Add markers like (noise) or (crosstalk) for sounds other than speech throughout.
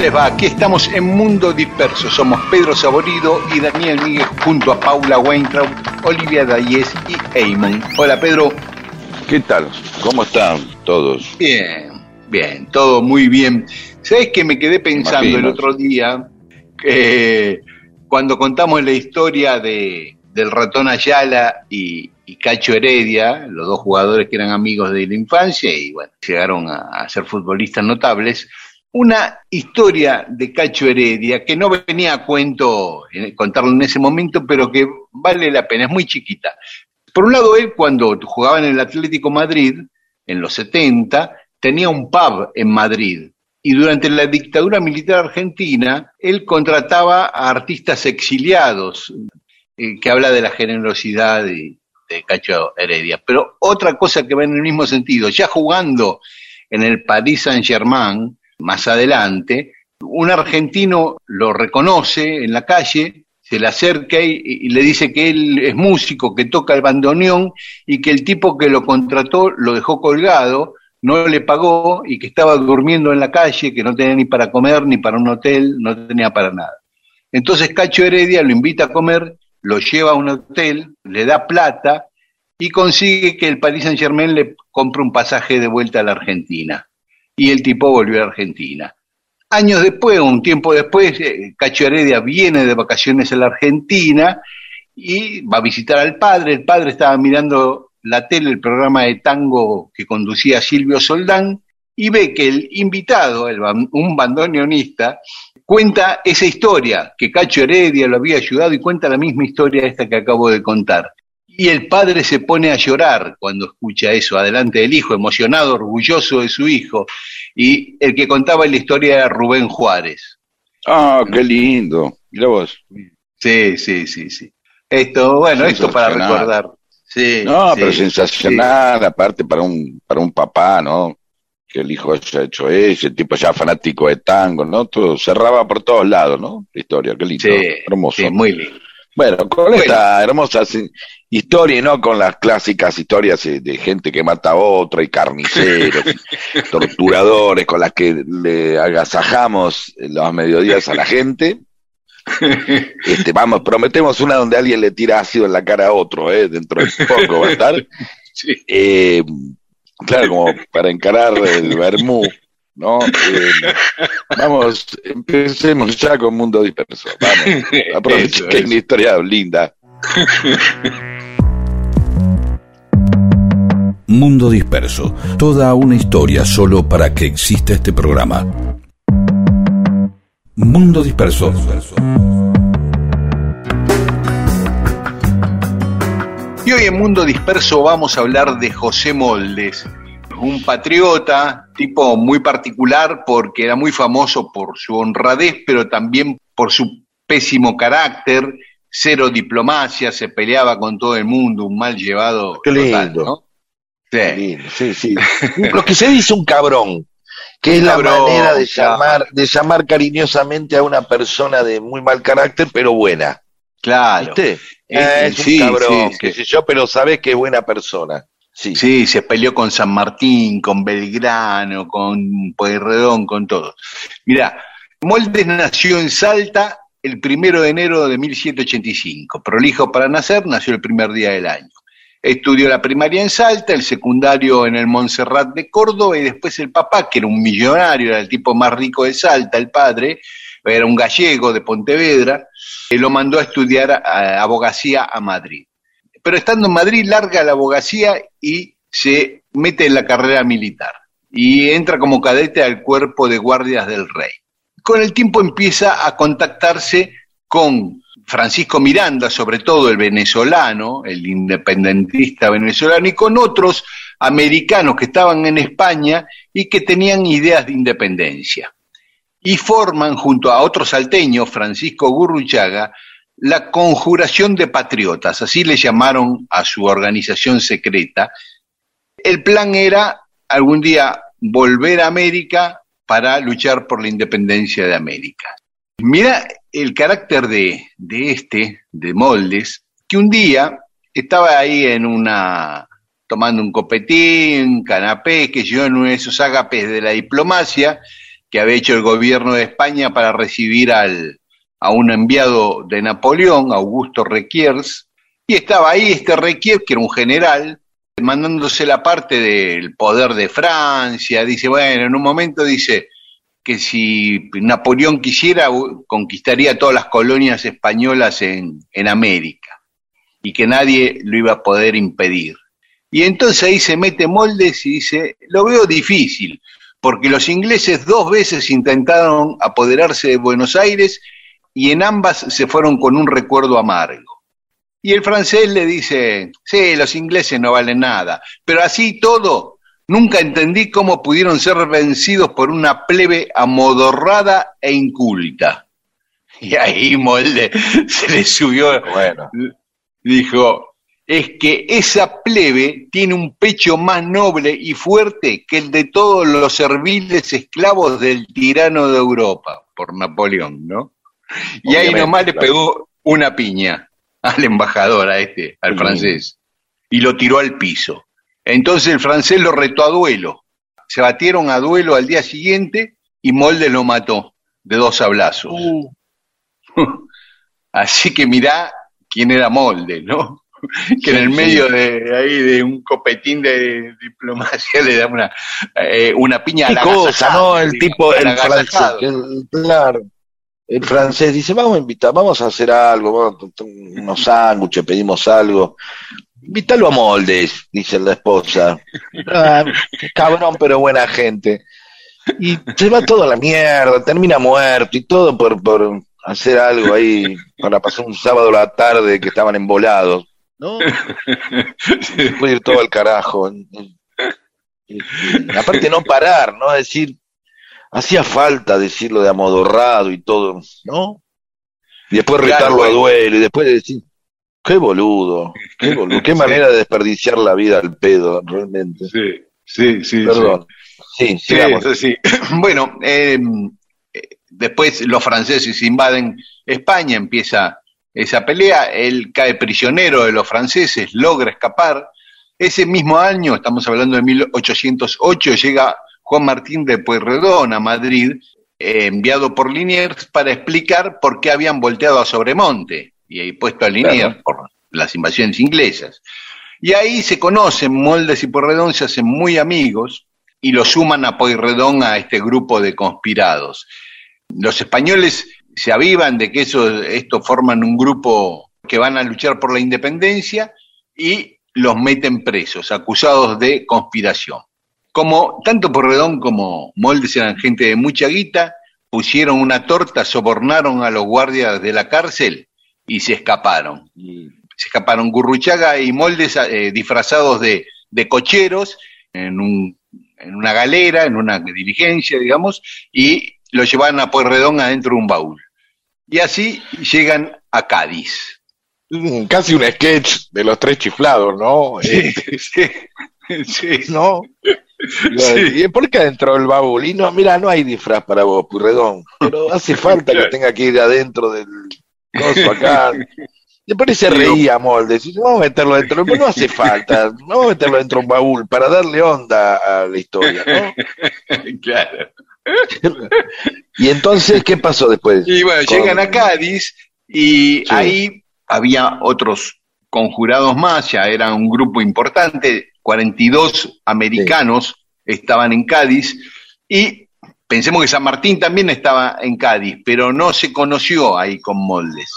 Les va? Aquí estamos en Mundo Disperso. Somos Pedro Saborido y Daniel Miguel junto a Paula Weintraub, Olivia Dayes y Eamon. Hola Pedro. ¿Qué tal? ¿Cómo están todos? Bien, bien, todo muy bien. ¿Sabes que me quedé pensando el otro día? que cuando contamos la historia de, del ratón Ayala y, y Cacho Heredia, los dos jugadores que eran amigos de la infancia y bueno, llegaron a, a ser futbolistas notables una historia de Cacho Heredia que no venía a cuento contarlo en ese momento, pero que vale la pena, es muy chiquita. Por un lado, él cuando jugaba en el Atlético Madrid, en los 70, tenía un pub en Madrid. Y durante la dictadura militar argentina, él contrataba a artistas exiliados, eh, que habla de la generosidad de, de Cacho Heredia. Pero otra cosa que va en el mismo sentido, ya jugando en el Paris Saint-Germain, más adelante, un argentino lo reconoce en la calle, se le acerca y, le dice que él es músico, que toca el bandoneón y que el tipo que lo contrató lo dejó colgado, no le pagó y que estaba durmiendo en la calle, que no tenía ni para comer, ni para un hotel, no tenía para nada. Entonces Cacho Heredia lo invita a comer, lo lleva a un hotel, le da plata y consigue que el Paris Saint Germain le compre un pasaje de vuelta a la Argentina y el tipo volvió a Argentina. Años después, un tiempo después, eh, Cacho Heredia viene de vacaciones a la Argentina y va a visitar al padre. El padre estaba mirando la tele, el programa de tango que conducía Silvio Soldán, y ve que el invitado, un bandoneonista, cuenta esa historia, que Cacho Heredia lo había ayudado y cuenta la misma historia esta que acabo de contar. Y el padre se pone a llorar cuando escucha eso, adelante del hijo, emocionado, orgulloso de su hijo. Y el que contaba la historia era Rubén Juárez. Ah, qué lindo. Mira vos. Sí, sí, sí, sí. Esto, bueno, esto para recordar. Sí, no, pero sensacional, aparte para un, para un papá, ¿no? Que el hijo haya hecho eso, el tipo ya fanático de tango, ¿no? Todo cerraba por todos lados, ¿no? La historia, qué lindo, hermoso. Sí, muy lindo. Bueno, con esta hermosa historia y no con las clásicas historias de gente que mata a otra y carniceros, (laughs) torturadores con las que le agasajamos los mediodías a la gente. Este, vamos, prometemos una donde alguien le tira ácido en la cara a otro, ¿eh? dentro de poco va a estar. (laughs) Eh, claro, como para encarar el (laughs) vermú, ¿no? Eh, vamos, empecemos ya con Mundo Disperso. Vamos, aprovechen que es una historia linda. Mundo Disperso, toda una historia solo para que exista este programa. Mundo Disperso. Y hoy en Mundo Disperso vamos a hablar de José Moldes, un patriota, tipo muy particular porque era muy famoso por su honradez, pero también por su pésimo carácter, cero diplomacia, se peleaba con todo el mundo, un mal llevado. Qué lindo. Sí. sí, (laughs) Lo que se dice un cabrón, que es la manera de llamar, de llamar cariñosamente a una persona de muy mal carácter, pero buena. Claro. ¿Viste? es un cabrón, qué sé yo, pero sabes que es buena persona. Sí. sí, se peleó con San Martín, con Belgrano, con Pueyrredón, con todo. Mira, Moldes nació en Salta el primero de enero de 1785. Prolijo para nacer, nació el primer día del año. Estudió la primaria en Salta, el secundario en el Montserrat de Córdoba y después el papá, que era un millonario, era el tipo más rico de Salta, el padre, era un gallego de Pontevedra, lo mandó a estudiar abogacía a Madrid. Pero estando en Madrid larga la abogacía y se mete en la carrera militar y entra como cadete al cuerpo de guardias del rey. Con el tiempo empieza a contactarse con Francisco Miranda, sobre todo el venezolano, el independentista venezolano, y con otros americanos que estaban en España y que tenían ideas de independencia. Y forman, junto a otro salteño, Francisco Gurruchaga, la Conjuración de Patriotas, así le llamaron a su organización secreta. El plan era algún día volver a América para luchar por la independencia de América. Mira el carácter de, este, de Moldes, que un día estaba ahí en una, tomando un copetín, canapé, que yo en uno de esos ágapes de la diplomacia que había hecho el gobierno de España para recibir al, a un enviado de Napoleón, Augusto Requiers, y estaba ahí este Requiers, que era un general, mandándose la parte del poder de Francia, dice, bueno, en un momento dice que si Napoleón quisiera, conquistaría todas las colonias españolas en, en América, y que nadie lo iba a poder impedir. Y entonces ahí se mete Moldes y dice, lo veo difícil, porque los ingleses dos veces intentaron apoderarse de Buenos Aires y en ambas se fueron con un recuerdo amargo. Y el francés le dice, sí, los ingleses no valen nada, pero así todo, nunca entendí cómo pudieron ser vencidos por una plebe amodorrada e inculta. (laughs) Y ahí Molde se le subió, bueno. dijo, es que esa plebe tiene un pecho más noble y fuerte que el de todos los serviles esclavos del tirano de Europa, por Napoleón, ¿no? Y ahí nomás le pegó una piña al embajador, a este, al francés, y lo tiró al piso. Entonces el francés lo retó a duelo. Se batieron a duelo al día siguiente y Molde lo mató de dos sablazos. Uh. (laughs) Así que mirá quién era Molde, ¿no? que en el medio de ahí de un copetín de diplomacia (laughs) le da una, eh, una piña a la cosa, ¿no? El tipo, el francés, claro el francés dice, vamos a invitar, vamos a hacer algo, vamos a unos sándwiches, pedimos algo. Invítalo a Moldes, dice la esposa. (laughs) Ah, cabrón, pero buena gente. Y se va todo a la mierda, termina muerto y todo por, por hacer algo ahí para pasar un sábado a la tarde que estaban embolados. ¿No? Puede ir todo al carajo. aparte no parar, ¿no? Decir, hacía falta decirlo de amodorrado y todo, ¿no? Y después retarlo a duelo y después decir, qué boludo, qué boludo, (laughs) qué manera de desperdiciar la vida al pedo, realmente. Sí, sí, sí. Perdón. Sí, sí, sí, (clears throat) Bueno, em, después los franceses invaden España, empieza esa pelea, él cae prisionero de los franceses, logra escapar. Ese mismo año, estamos hablando de 1808, llega Juan Martín de Pueyrredón a Madrid, eh, enviado por Liniers para explicar por qué habían volteado a Sobremonte y ahí puesto a Liniers por las invasiones inglesas. Y ahí se conocen, Moldes y Pueyrredón se hacen muy amigos y lo suman a Pueyrredón a este grupo de conspirados. Los españoles se avivan de que eso, esto forman un grupo que van a luchar por la independencia y los meten presos, acusados de conspiración. Como tanto Porredón como Moldes eran gente de mucha guita, pusieron una torta, sobornaron a los guardias de la cárcel y se escaparon. Se escaparon Gurruchaga y Moldes eh, disfrazados de, cocheros en, un, en una galera, en una diligencia, digamos, y lo llevaron a Pueyrredón adentro de un baúl. Y así llegan a Cádiz. Casi un sketch de los tres chiflados, ¿no? Sí, (laughs) sí, sí. ¿No? ¿Y por qué adentro del baúl? Y no, mira, no hay disfraz para vos, Purredón, pero hace falta que tenga que ir adentro del coso acá. Después se reía Moldes, y vamos a meterlo dentro, no hace (laughs) falta, vamos a meterlo dentro de un baúl para darle onda a la historia, ¿no? (laughs) claro. y entonces, ¿qué pasó después? Y bueno, llegan a Cádiz y ahí había otros conjurados más, ya era un grupo importante, 42 americanos estaban en Cádiz y pensemos que San Martín también estaba en Cádiz, pero no se conoció ahí con Moldes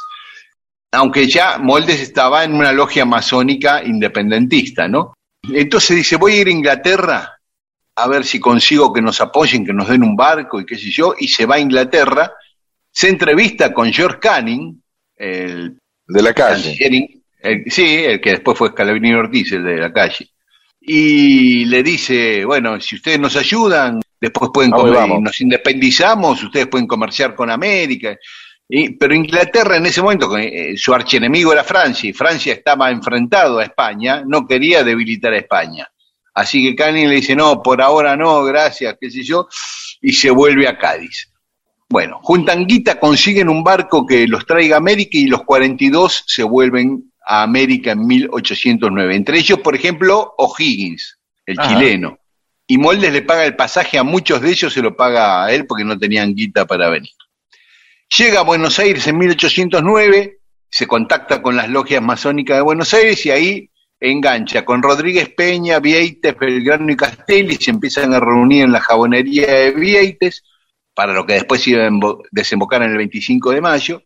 aunque ya Moldes estaba en una logia masónica independentista, ¿no? Entonces dice, voy a ir a Inglaterra a ver si consigo que nos apoyen, que nos den un barco y qué sé yo, y se va a Inglaterra, se entrevista con George Canning, el de la calle. sí, el que después fue Scalabrini Ortiz, el de la calle. Y le dice, bueno, si ustedes nos ayudan, después pueden comer, nos independizamos, ustedes pueden comerciar con América pero Inglaterra en ese momento, eh, su archienemigo era Francia, y Francia estaba enfrentado a España, no quería debilitar a España. Así que Canning le dice, no, por ahora no, gracias, qué sé yo, y se vuelve a Cádiz. Bueno, juntan guita, consiguen un barco que los traiga a América y los 42 se vuelven a América en 1809. Entre ellos, por ejemplo, O'Higgins, el chileno. Y Moldes le paga el pasaje a muchos de ellos, se lo paga a él porque no tenían guita para venir. Llega a Buenos Aires en 1809, se contacta con las logias masónicas de Buenos Aires y ahí engancha con Rodríguez Peña, Vieites, Belgrano y Castelli, se empiezan a reunir en la jabonería de Vieites, para lo que después iba a desembocar en el 25 de mayo,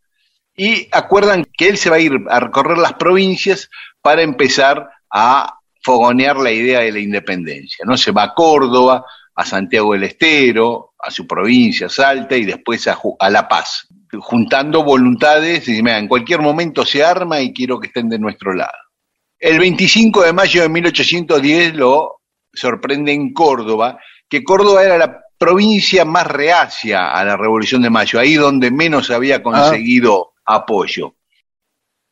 y acuerdan que él se va a ir a recorrer las provincias para empezar a fogonear la idea de la independencia. ¿no? Se va a Córdoba, a Santiago del Estero, a su provincia, Salta, y después a, a La Paz juntando voluntades y en cualquier momento se arma y quiero que estén de nuestro lado. El 25 de mayo de 1810 lo sorprende en Córdoba, que Córdoba era la provincia más reacia a la Revolución de Mayo, ahí donde menos había conseguido apoyo.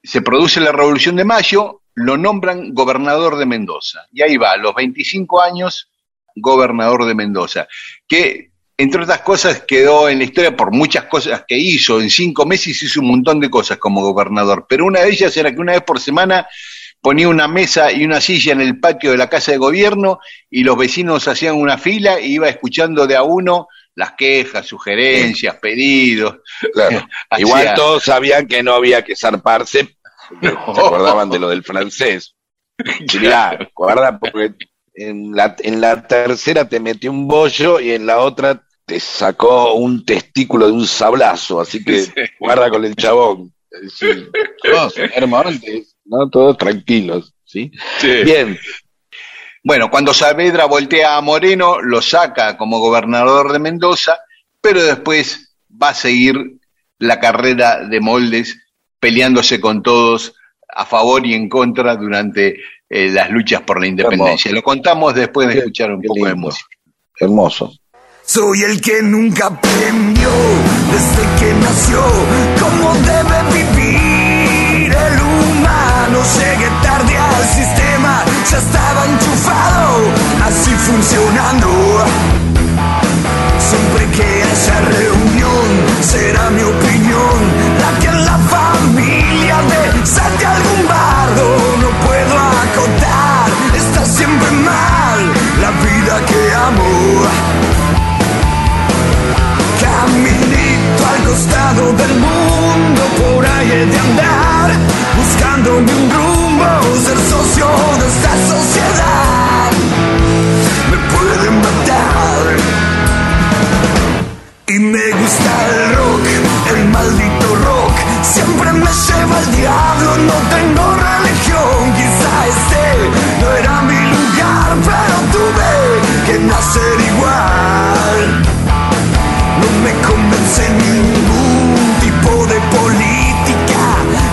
Se produce la Revolución de Mayo, lo nombran gobernador de Mendoza, y ahí va, a los 25 años, gobernador de Mendoza, que entre otras cosas, quedó en la historia por muchas cosas que hizo. En cinco meses hizo un montón de cosas como gobernador, pero una de ellas era que una vez por semana ponía una mesa y una silla en el patio de la casa de gobierno y los vecinos hacían una fila y iba escuchando de a uno las quejas, sugerencias, pedidos. (laughs) Igual todos sabían que no había que zarparse, (laughs) se acordaban de lo del francés. (laughs) Guarda porque en la, en la tercera te metió un bollo y en la otra te sacó un testículo de un sablazo, así que guarda con el chabón. ¿no? Todos tranquilos, ¿sí? Bien. Bueno, cuando Saavedra voltea a Moreno, lo saca como gobernador de Mendoza, pero después va a seguir la carrera de Moldes peleándose con todos a favor y en contra durante eh, las luchas por la independencia. Lo contamos después de escuchar un poco de música. Hermoso. Soy el que nunca aprendió desde que nació cómo debe vivir el humano. Llegué tarde al sistema, ya estaba enchufado, así funcionando. Siempre que haya reunión, será mi opinión la desate algún bardo. No puedo acotar, está siempre mal la vida que amo. Caminito al costado del mundo, por ahí de andar, buscándome un rumbo, ser socio de esta sociedad. Me pueden matar. Y me gusta el rock, el maldito siempre me lleva al diablo, no tengo religión, quizá este no era mi lugar, pero tuve que nacer igual. No me convence ningún tipo de política,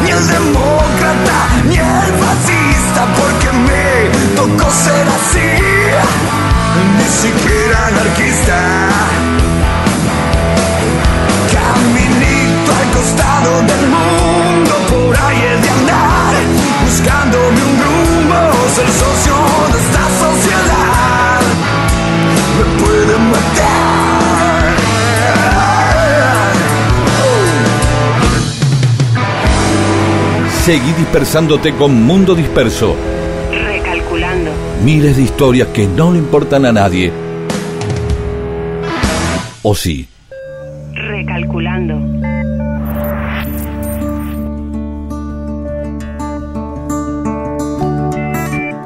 ni el demócrata, ni el fascista, porque me tocó ser así, ni siquiera anarquista. Costado del mundo, por ahí he de andar, buscándome un rumbo, ser socio de esta sociedad. Me pueden matar. Seguí dispersándote con Mundo Disperso. Recalculando. Miles de historias que no le importan a nadie. ¿O sí?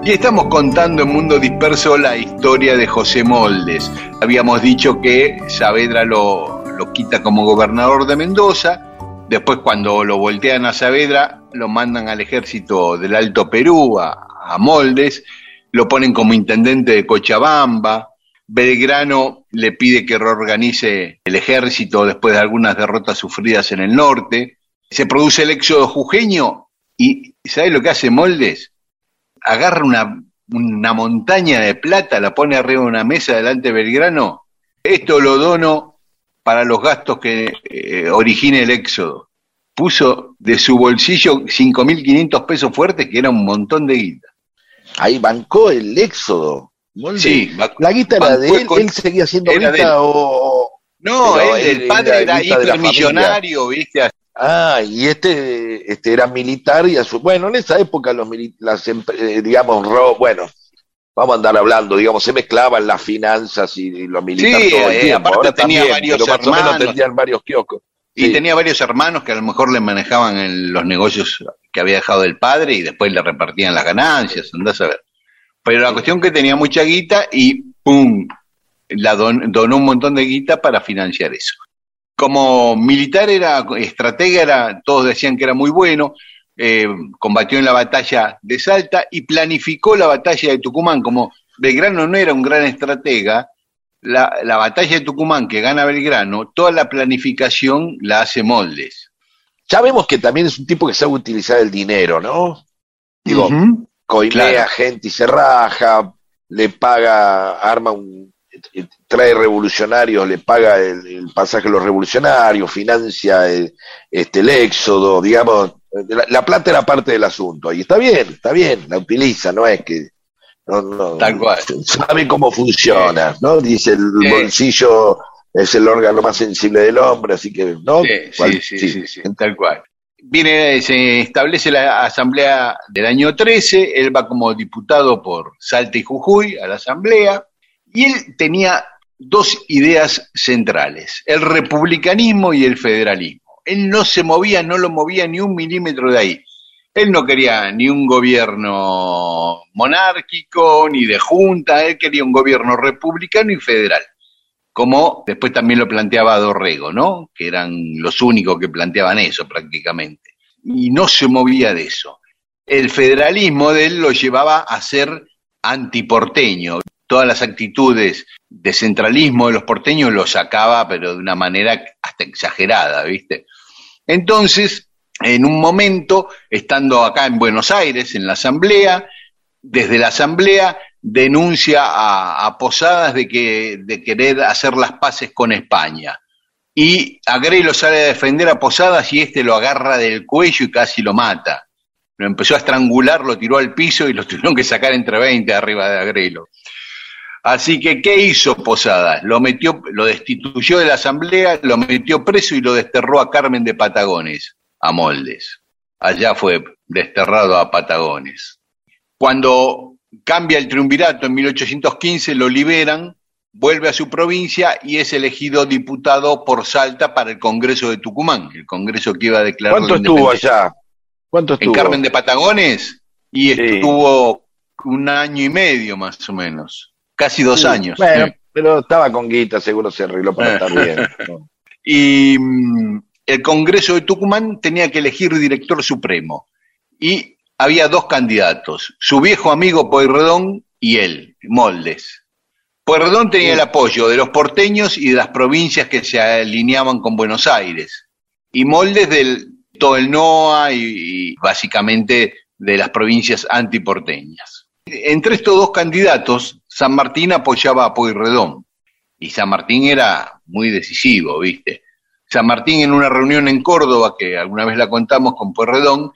Y estamos contando en Mundo Disperso la historia de José Moldes. Habíamos dicho que Saavedra lo, lo quita como gobernador de Mendoza, después cuando lo voltean a Saavedra lo mandan al ejército del Alto Perú, a, a Moldes, lo ponen como intendente de Cochabamba, Belgrano le pide que reorganice el ejército después de algunas derrotas sufridas en el norte, se produce el éxodo jujeño y ¿sabe lo que hace Moldes? Agarra una, una montaña de plata, la pone arriba de una mesa delante de Belgrano, esto lo dono para los gastos que eh, origine el éxodo. Puso de su bolsillo 5.500 pesos fuertes, que era un montón de guita. Ahí bancó el éxodo. Molde. Sí, la guita era de él, con- él seguía siendo guita o... No, él, el padre era guita de la hipermillonario, ¿viste? Ah, y este, este era militar y a su, bueno, en esa época los las, eh, digamos, ro- bueno, vamos a andar hablando, digamos, se mezclaban las finanzas y, y lo militar Sí, todo el eh, tiempo. aparte Ahora tenía también, varios pero más o menos hermanos. tenían varios kioscos. Y Sí. tenía varios hermanos que a lo mejor le manejaban el- los negocios que había dejado el padre y después le repartían las ganancias, andás a ver. Pero la cuestión que tenía mucha guita y ¡pum! La don- donó un montón de guita para financiar eso. Como militar era, estratega era, todos decían que era muy bueno, eh, combatió en la batalla de Salta y planificó la batalla de Tucumán. Como Belgrano no era un gran estratega, la, la batalla de Tucumán que gana Belgrano, toda la planificación la hace Moldes. Ya vemos que también es un tipo que sabe utilizar el dinero, ¿no? Digo, coimea Claro. gente y se raja, le paga, arma un, trae revolucionarios, le paga el, el pasaje a los revolucionarios, financia el, este, el éxodo, digamos, la, la plata era parte del asunto, y está bien, está bien, la utiliza, no es que no, no, Tal cual. sabe cómo funciona, ¿no? Dice el Sí. bolsillo es el órgano más sensible del hombre, así que, ¿no? Sí, Cual- sí, sí, sí, sí, tal cual. Viene, se establece la asamblea del año 13, él va como diputado por Salta y Jujuy a la asamblea, y él tenía dos ideas centrales, el republicanismo y el federalismo. Él no se movía, no lo movía ni un milímetro de ahí. Él no quería ni un gobierno monárquico, ni de junta, él quería un gobierno republicano y federal como después también lo planteaba Dorrego, ¿no? Que eran los únicos que planteaban eso prácticamente. Y no se movía de eso. El federalismo de él lo llevaba a ser antiporteño. Todas las actitudes de centralismo de los porteños lo sacaba, pero de una manera hasta exagerada, ¿viste? Entonces, en un momento, estando acá en Buenos Aires, en la asamblea, desde la asamblea denuncia a, Posadas de, que, de querer hacer las paces con España. Y Agrelo sale a defender a Posadas y este lo agarra del cuello y casi lo mata. Lo empezó a estrangular, lo tiró al piso y lo (laughs) tuvieron que sacar entre 20 arriba de Agrelo. Así que, ¿qué hizo Posadas? Lo metió, lo destituyó de la asamblea, lo metió preso y lo desterró a Carmen de Patagones, a Moldes. Allá fue desterrado a Patagones. Cuando cambia el triunvirato en 1815, lo liberan, vuelve a su provincia y es elegido diputado por Salta para el Congreso de Tucumán, el Congreso que iba a declarar ¿Cuánto la estuvo allá? ¿Cuánto En estuvo? Carmen de Patagones y Sí. estuvo un año y medio más o menos, casi dos Sí. años. Bueno, Sí. pero estaba con guita, seguro se arregló para Eh. estar bien. (laughs) ¿no? Y mm, el Congreso de Tucumán tenía que elegir director supremo. Y había dos candidatos, su viejo amigo Pueyrredón y él, Moldes. Pueyrredón tenía el apoyo de los porteños y de las provincias que se alineaban con Buenos Aires. Y Moldes del todo el NOA y, y básicamente de las provincias antiporteñas. Entre estos dos candidatos, San Martín apoyaba a Pueyrredón. Y San Martín era muy decisivo, ¿viste? San Martín en una reunión en Córdoba, que alguna vez la contamos con Pueyrredón,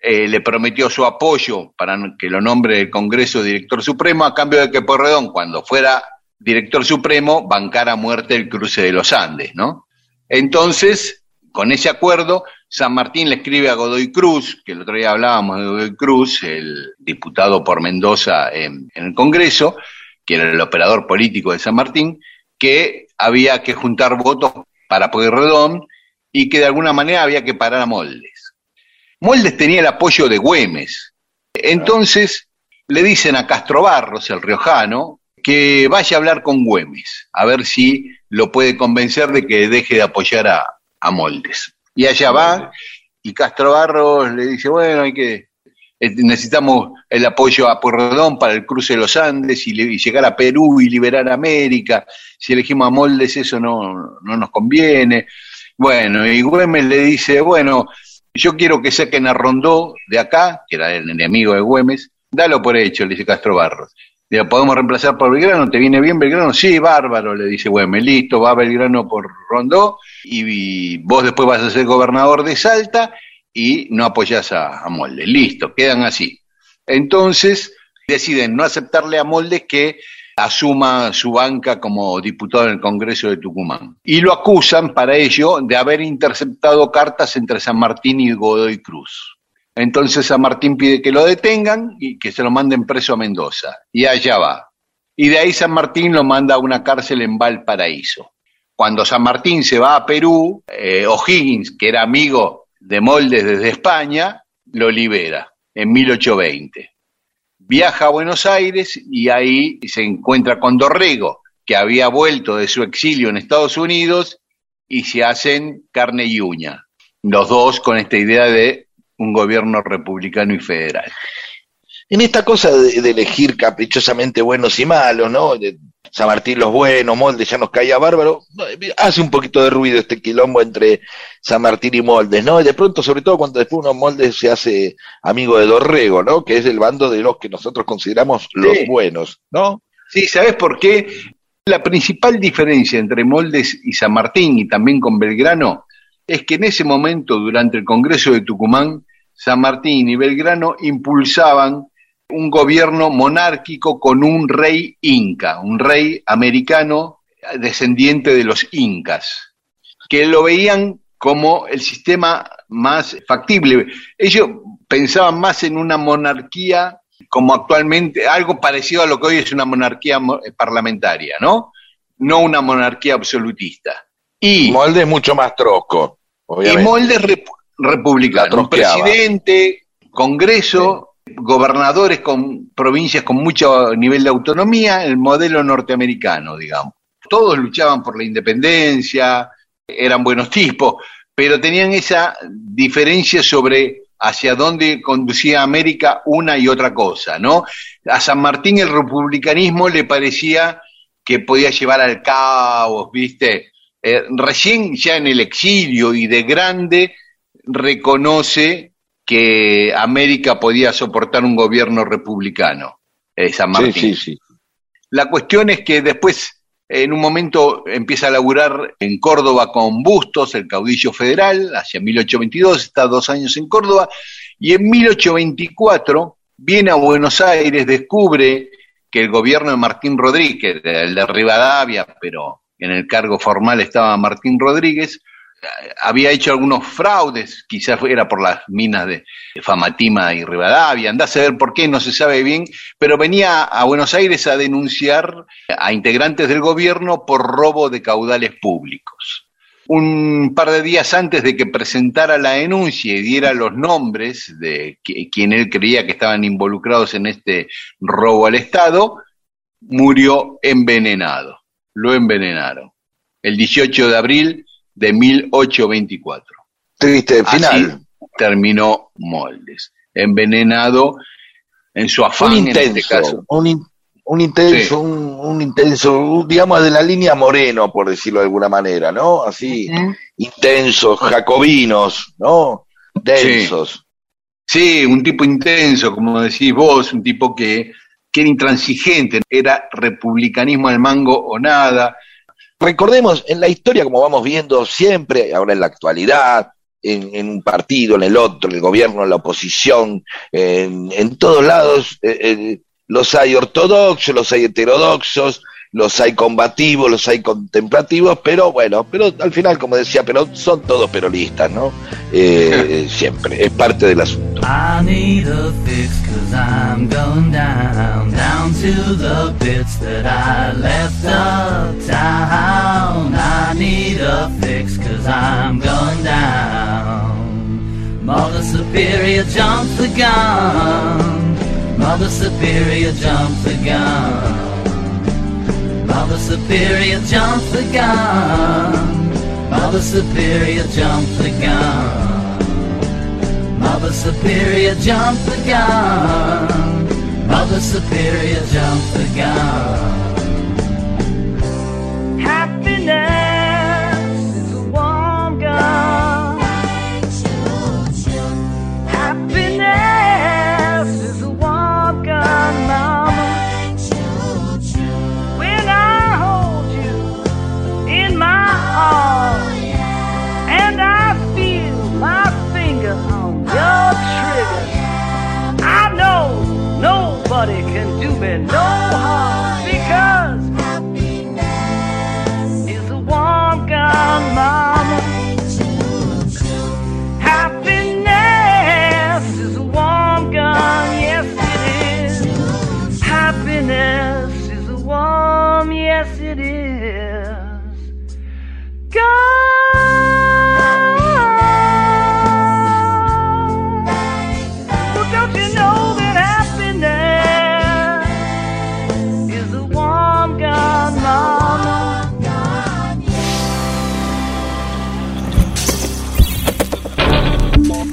eh, le prometió su apoyo para que lo nombre el Congreso director supremo, a cambio de que Pueyrredón, cuando fuera director supremo, bancara a muerte el cruce de los Andes, ¿no? Entonces, con ese acuerdo, San Martín le escribe a Godoy Cruz, que el otro día hablábamos de Godoy Cruz, el diputado por Mendoza en, el Congreso, que era el operador político de San Martín, que había que juntar votos para Pueyrredón y que de alguna manera había que parar a Moldes. Moldes tenía el apoyo de Güemes. Entonces le dicen a Castro Barros, el riojano, que vaya a hablar con Güemes, a ver si lo puede convencer de que deje de apoyar a, a Moldes. Y allá va, y Castro Barros le dice, bueno, hay que eh, necesitamos el apoyo a Pueyrredón para el cruce de los Andes y, y llegar a Perú y liberar América. Si elegimos a Moldes eso no, no nos conviene. Bueno, y Güemes le dice, bueno, yo quiero que saquen a Rondó de acá, que era el enemigo de Güemes, dalo por hecho, le dice Castro Barros. Digo, ¿podemos reemplazar por Belgrano? ¿Te viene bien Belgrano? Sí, bárbaro, le dice Güemes, listo, va Belgrano por Rondó y, vos después vas a ser gobernador de Salta y no apoyás a, a Moldes. Listo, quedan así. Entonces deciden no aceptarle a Moldes que asuma su banca como diputado en el Congreso de Tucumán. Y lo acusan para ello de haber interceptado cartas entre San Martín y Godoy Cruz. Entonces San Martín pide que lo detengan y que se lo manden preso a Mendoza. Y allá va. Y de ahí San Martín lo manda a una cárcel en Valparaíso. Cuando San Martín se va a Perú, eh, O'Higgins, que era amigo de Moldes desde España, lo libera en 1820. Viaja a Buenos Aires y ahí se encuentra con Dorrego, que había vuelto de su exilio en Estados Unidos y se hacen carne y uña. Los dos con esta idea de un gobierno republicano y federal. En esta cosa de, de elegir caprichosamente buenos y malos, ¿no? De San Martín los buenos, Moldes ya nos caía bárbaro, hace un poquito de ruido este quilombo entre San Martín y Moldes, ¿no? Y de pronto, sobre todo cuando después uno Moldes se hace amigo de Dorrego, ¿no? Que es el bando de los que nosotros consideramos los Sí. buenos, ¿no? Sí, ¿sabes por qué? La principal diferencia entre Moldes y San Martín y también con Belgrano es que en ese momento, durante el Congreso de Tucumán, San Martín y Belgrano impulsaban un gobierno monárquico con un rey inca, un rey americano descendiente de los incas, que lo veían como el sistema más factible. Ellos pensaban más en una monarquía como actualmente, algo parecido a lo que hoy es una monarquía mo- eh, parlamentaria, ¿no? No una monarquía absolutista. Y, Moldes mucho más trosco, y obviamente. moldes rep- La republicanos, un trosqueaba. presidente, congreso, gobernadores con provincias con mucho nivel de autonomía, el modelo norteamericano, digamos. Todos luchaban por la independencia, eran buenos tipos, pero tenían esa diferencia sobre hacia dónde conducía América una y otra cosa, ¿no? A San Martín el republicanismo le parecía que podía llevar al caos, ¿viste? Eh, recién ya en el exilio y de grande reconoce que América podía soportar un gobierno republicano, eh, San Sí, sí, sí. La cuestión es que después, en un momento, empieza a laburar en Córdoba con Bustos, el caudillo federal, hacia 1822, está dos años en Córdoba, y en 1824 viene a Buenos Aires, descubre que el gobierno de Martín Rodríguez, el de Rivadavia, pero en el cargo formal estaba Martín Rodríguez, había hecho algunos fraudes, quizás era por las minas de Famatima y Rivadavia, andás a ver por qué, no se sabe bien, pero venía a Buenos Aires a denunciar a integrantes del gobierno por robo de caudales públicos. Un par de días antes de que presentara la denuncia y diera los nombres de qui- quien él creía que estaban involucrados en este robo al Estado, murió envenenado. Lo envenenaron. El 18 de abril de 1824 Triste final. Así terminó Moldes, envenenado en su afán un en este intenso, caso. un, in- un intenso, Sí. un, un intenso, digamos de la línea Moreno, por decirlo de alguna manera, ¿no? Así, intensos, jacobinos, ¿no? Densos. Sí, un tipo intenso, como decís vos, un tipo que, que era intransigente, era republicanismo al mango o nada. Recordemos, en la historia, como vamos viendo siempre, ahora en la actualidad, en, un partido, en el otro, en el gobierno, en la oposición, en, en todos lados, eh, eh, los hay ortodoxos, los hay heterodoxos, los hay combativos, los hay contemplativos, pero bueno, pero al final, como decía, pero son todos peronistas, ¿no? Eh, (laughs) siempre, es parte del asunto. I need a fix cause I'm going down, down to the bits that I left uptown. I need a fix cause I'm going down. Mother Superior jumps the gun. Mother Superior jumps the gun. Mother Superior jumps the gun. Mother Superior jumps the gun. Mother Superior jumps the gun. Mother Superior jumps the gun.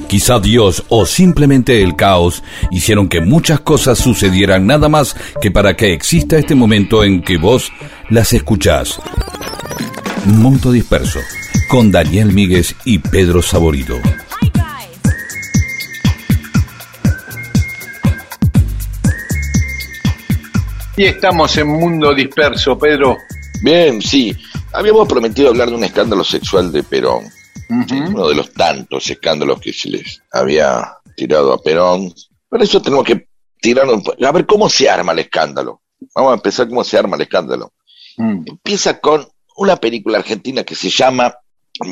Quizá Dios o simplemente el caos hicieron que muchas cosas sucedieran nada más que para que exista este momento en que vos las escuchás. Mundo Disperso, con Daniel Míguez y Pedro Saborido. Y estamos en Mundo Disperso, Pedro. Bien, sí. Habíamos prometido hablar de un escándalo sexual de Perón. Sí, uno de los tantos escándalos que se les había tirado a Perón. Para eso tenemos que tirar un po- a ver cómo se arma el escándalo. Vamos a empezar cómo se arma el escándalo. Mm. Empieza con una película argentina que se llama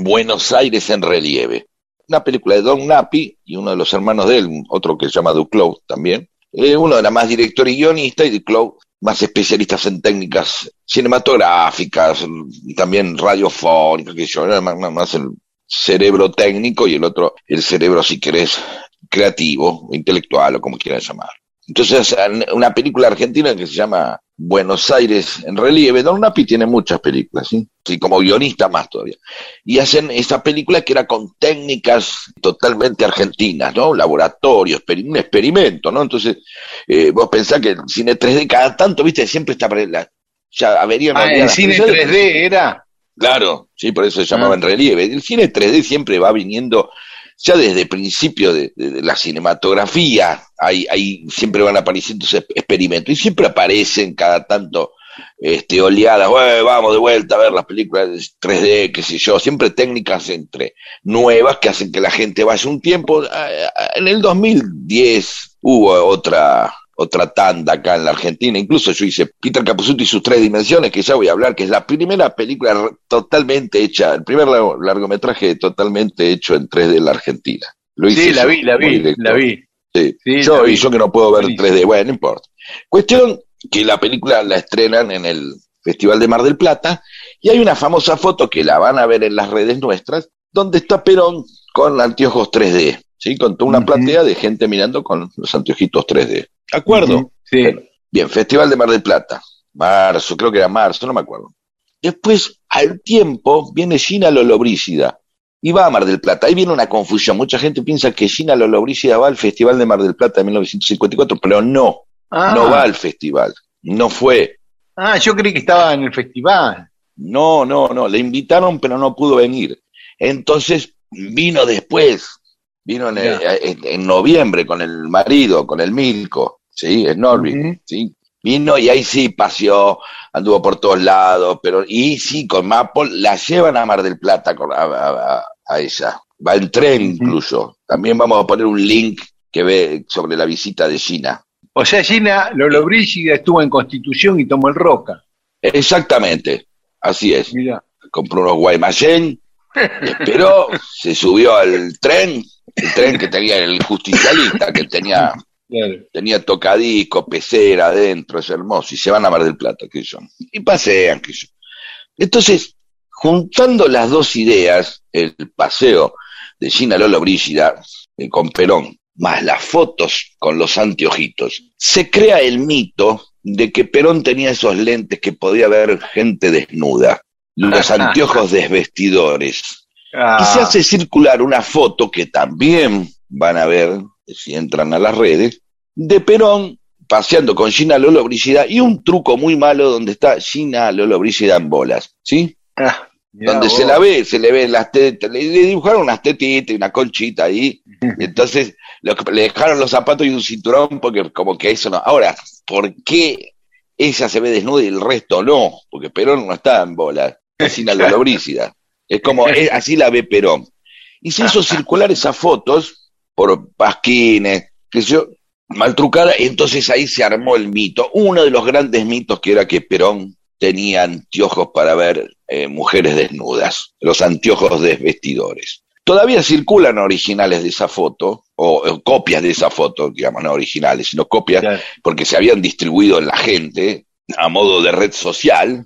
Buenos Aires en relieve. Una película de Don Napi y uno de los hermanos de él, otro que se llama Duclos también. Eh, uno era más director y guionista y Duclos más especialistas en técnicas cinematográficas y también radiofónicas, que yo, era más, más- más el cerebro técnico y el otro el cerebro, si querés, creativo, o intelectual o como quieran llamar. Entonces, en una película argentina que se llama Buenos Aires en relieve. Don Napi tiene muchas películas, ¿sí? Sí, como guionista más todavía. Y hacen esa película que era con técnicas totalmente argentinas, ¿no? Laboratorio, exper- un experimento, ¿no? Entonces, eh, vos pensás que el cine 3D cada tanto, viste, siempre está para la, ya Ah, el cine películas. 3D era. Claro, sí, por eso se llamaba Ah. en relieve. El cine 3D siempre va viniendo, ya desde el principio de, de- de la cinematografía, hay, hay, siempre van apareciendo esos experimentos y siempre aparecen cada tanto este, oleadas, "Bueno, vamos de vuelta a ver las películas de 3D, qué sé yo, siempre técnicas entre nuevas que hacen que la gente vaya un tiempo. Ah, ah, En el 2010 hubo otra otra tanda acá en la Argentina. Incluso yo hice Peter Capuzotto y sus tres dimensiones, que ya voy a hablar, que es la primera película totalmente hecha, el primer largo- largometraje totalmente hecho en 3D de la Argentina. Lo hice Sí, la vi, la vi, la vi. Sí. Sí, yo, la y yo que no puedo ver Buenísimo. 3D, bueno, no importa. Cuestión que la película la estrenan en el Festival de Mar del Plata y hay una famosa foto que la van a ver en las redes nuestras, donde está Perón con anteojos 3D, ¿sí? Con toda una platea de gente mirando con los anteojitos 3D. ¿De acuerdo? Sí. Bien, Festival de Mar del Plata. Marzo, creo que era marzo, no me acuerdo. Después, al tiempo, viene Gina Lollobrigida y va a Mar del Plata. Ahí viene una confusión. Mucha gente piensa que Gina Lollobrigida va al Festival de Mar del Plata de 1954, pero no, Ah, no va al festival. No fue. ah, yo creí que estaba en el festival. No, no, no. Le invitaron, pero no pudo venir. Entonces, vino después. Vino en, el- en- en noviembre con el marido, con el Milko, ¿sí? En Norwich. ¿sí? Vino y ahí sí paseó, anduvo por todos lados, pero y sí, con Maple la llevan a Mar del Plata con- a, a- a- a ella. Va en tren incluso. También vamos a poner un link que ve sobre la visita de Gina. O sea, Gina Lollobrigida estuvo en Constitución y tomó el Roca. Exactamente, así es. Mira. Compró unos Guaymallén, (laughs) esperó, se subió al tren, el tren que tenía el justicialista, que tenía, Claro. tenía tocadisco, pecera adentro, es hermoso, y se van a Mar del Plata, que son. Y pasean, que son. Entonces, juntando las dos ideas, el paseo de Gina Lolo Brígida eh, con Perón, más las fotos con los anteojitos, se crea el mito de que Perón tenía esos lentes que podía ver gente desnuda, los (laughs) anteojos desvestidores. Ah, Y se hace circular una foto que también van a ver, si entran a las redes, de Perón paseando con Gina Lolo Brígida y un truco muy malo donde está Gina Lolo Brígida en bolas, ¿sí? ah, donde se la ve, se le ven las tetas, le, le dibujaron unas tetitas y una conchita ahí, (laughs) entonces lo le dejaron los zapatos y un cinturón porque como que eso no. Ahora, ¿por qué ella se ve desnuda y el resto no? Porque Perón no está en bola, así la (laughs) Lolobrícida. Es como, (laughs) es- así la ve Perón. Y se hizo circular esas fotos por pasquines, que yo, mal trucada, y entonces ahí se armó el mito. Uno de los grandes mitos que era que Perón tenía anteojos para ver eh, mujeres desnudas, los anteojos desvestidores. Todavía circulan originales de esa foto, o, o copias de esa foto, digamos, no originales, sino copias, Claro. porque se habían distribuido en la gente a modo de red social,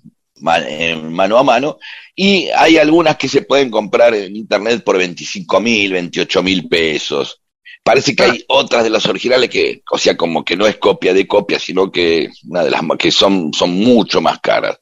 en mano a mano, y hay algunas que se pueden comprar en internet por 25 mil, 28 mil pesos. Parece que hay otras de los originales que, o sea, como que no es copia de copia, sino que una de las que son, son mucho más caras.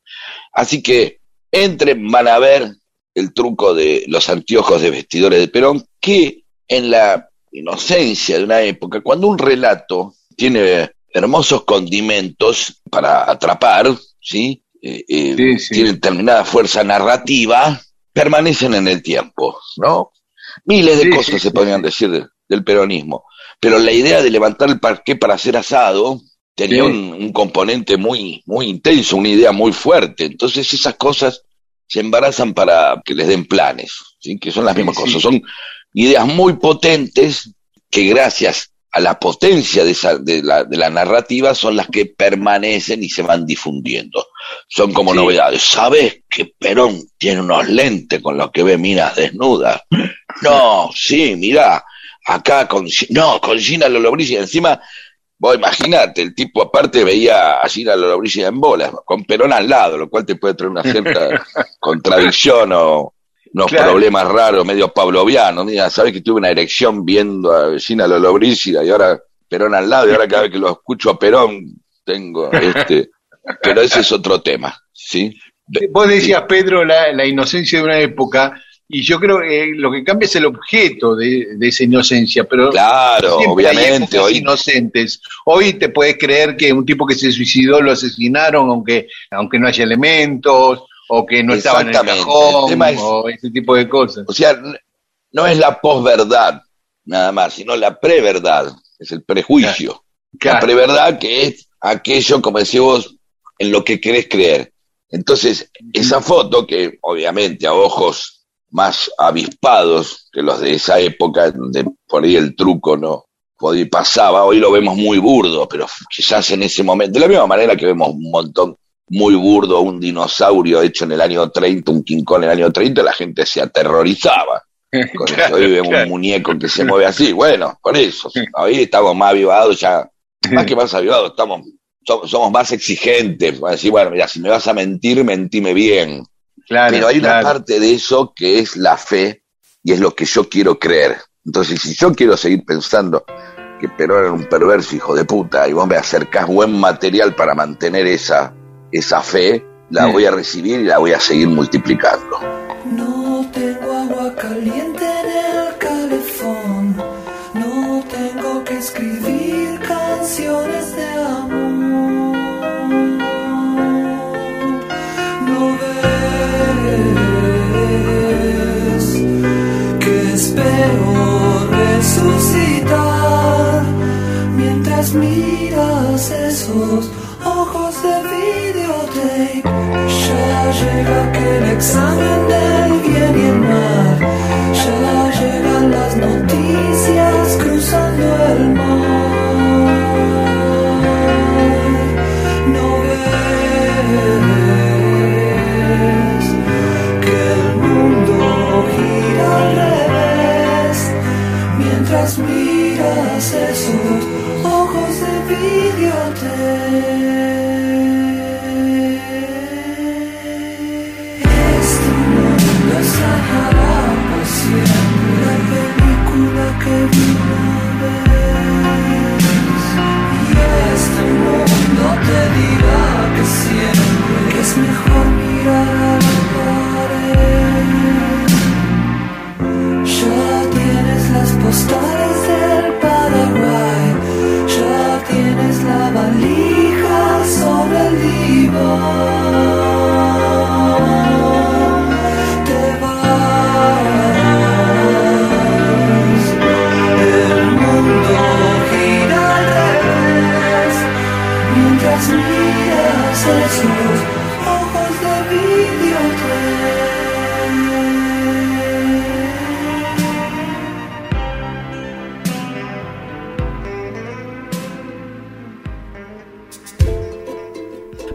Así que entren, van a ver el truco de los anteojos de vestidores de Perón, que en la inocencia de una época, cuando un relato tiene hermosos condimentos para atrapar, ¿sí? Eh, eh, Sí, sí. tiene determinada fuerza narrativa, permanecen en el tiempo, ¿no? Miles de Sí, cosas se podrían decir de- del peronismo, pero la idea de levantar el parqué para hacer asado tenía un, un componente muy, muy intenso, una idea muy fuerte. Entonces esas cosas se embarazan para que les den planes, que son las mismas cosas. Son ideas muy potentes que gracias a la potencia de, esa, de, la, de la narrativa son las que permanecen y se van difundiendo. Son como Sí. novedades. ¿Sabes que Perón tiene unos lentes con los que ve minas desnudas? No, sí, mirá, acá con... No, con Gina Lollobrigida encima... Vos imaginate, el tipo aparte veía a Gina Lollobrigida en bolas, con Perón al lado, lo cual te puede traer una cierta (laughs) contradicción o unos Claro. problemas raros, medio pavlovianos. Mira, sabes que tuve una erección viendo a Gina Lollobrigida y ahora Perón al lado, y ahora cada vez que lo escucho a Perón tengo este... (laughs) Pero ese es otro tema, ¿sí? Vos decías, Pedro, la, la inocencia de una época, y yo creo que lo que cambia es el objeto de, de esa inocencia, pero Claro, hay obviamente, hoy inocentes. Hoy te puedes creer que un tipo que se suicidó lo asesinaron, aunque, aunque no haya elementos, o que no estaba en el Exactamente. cajón, El tema es- o ese tipo de cosas. O sea, no es la posverdad nada más, sino la preverdad, es el prejuicio. La Claro. preverdad que es aquello, como decís vos, en lo que querés creer. Entonces, esa foto, que obviamente a ojos más avispados que los de esa época, donde por ahí el truco no podía, pasaba, hoy lo vemos muy burdo, pero quizás en ese momento, de la misma manera que vemos un montón muy burdo, un dinosaurio hecho en el año 30, un King Kong en el año 30, la gente se aterrorizaba. (laughs) Con eso, hoy vemos claro. un muñeco que se mueve así, bueno, por eso, hoy estamos más avivados ya, más que más avivados, estamos, so- somos más exigentes, para decir, bueno, mira, si me vas a mentir, mentime bien. Claro, Pero hay una parte de eso que es la fe y es lo que yo quiero creer. Entonces, si yo quiero seguir pensando que Perón era un perverso hijo de puta y vos me acercás buen material para mantener esa, esa fe, la voy a recibir y la voy a seguir multiplicando. No tengo agua caliente en el calefón. No tengo que escribir canciones de amor. No ves que espero resucitar mientras miras esos ojos de videotape. Llega aquel examen del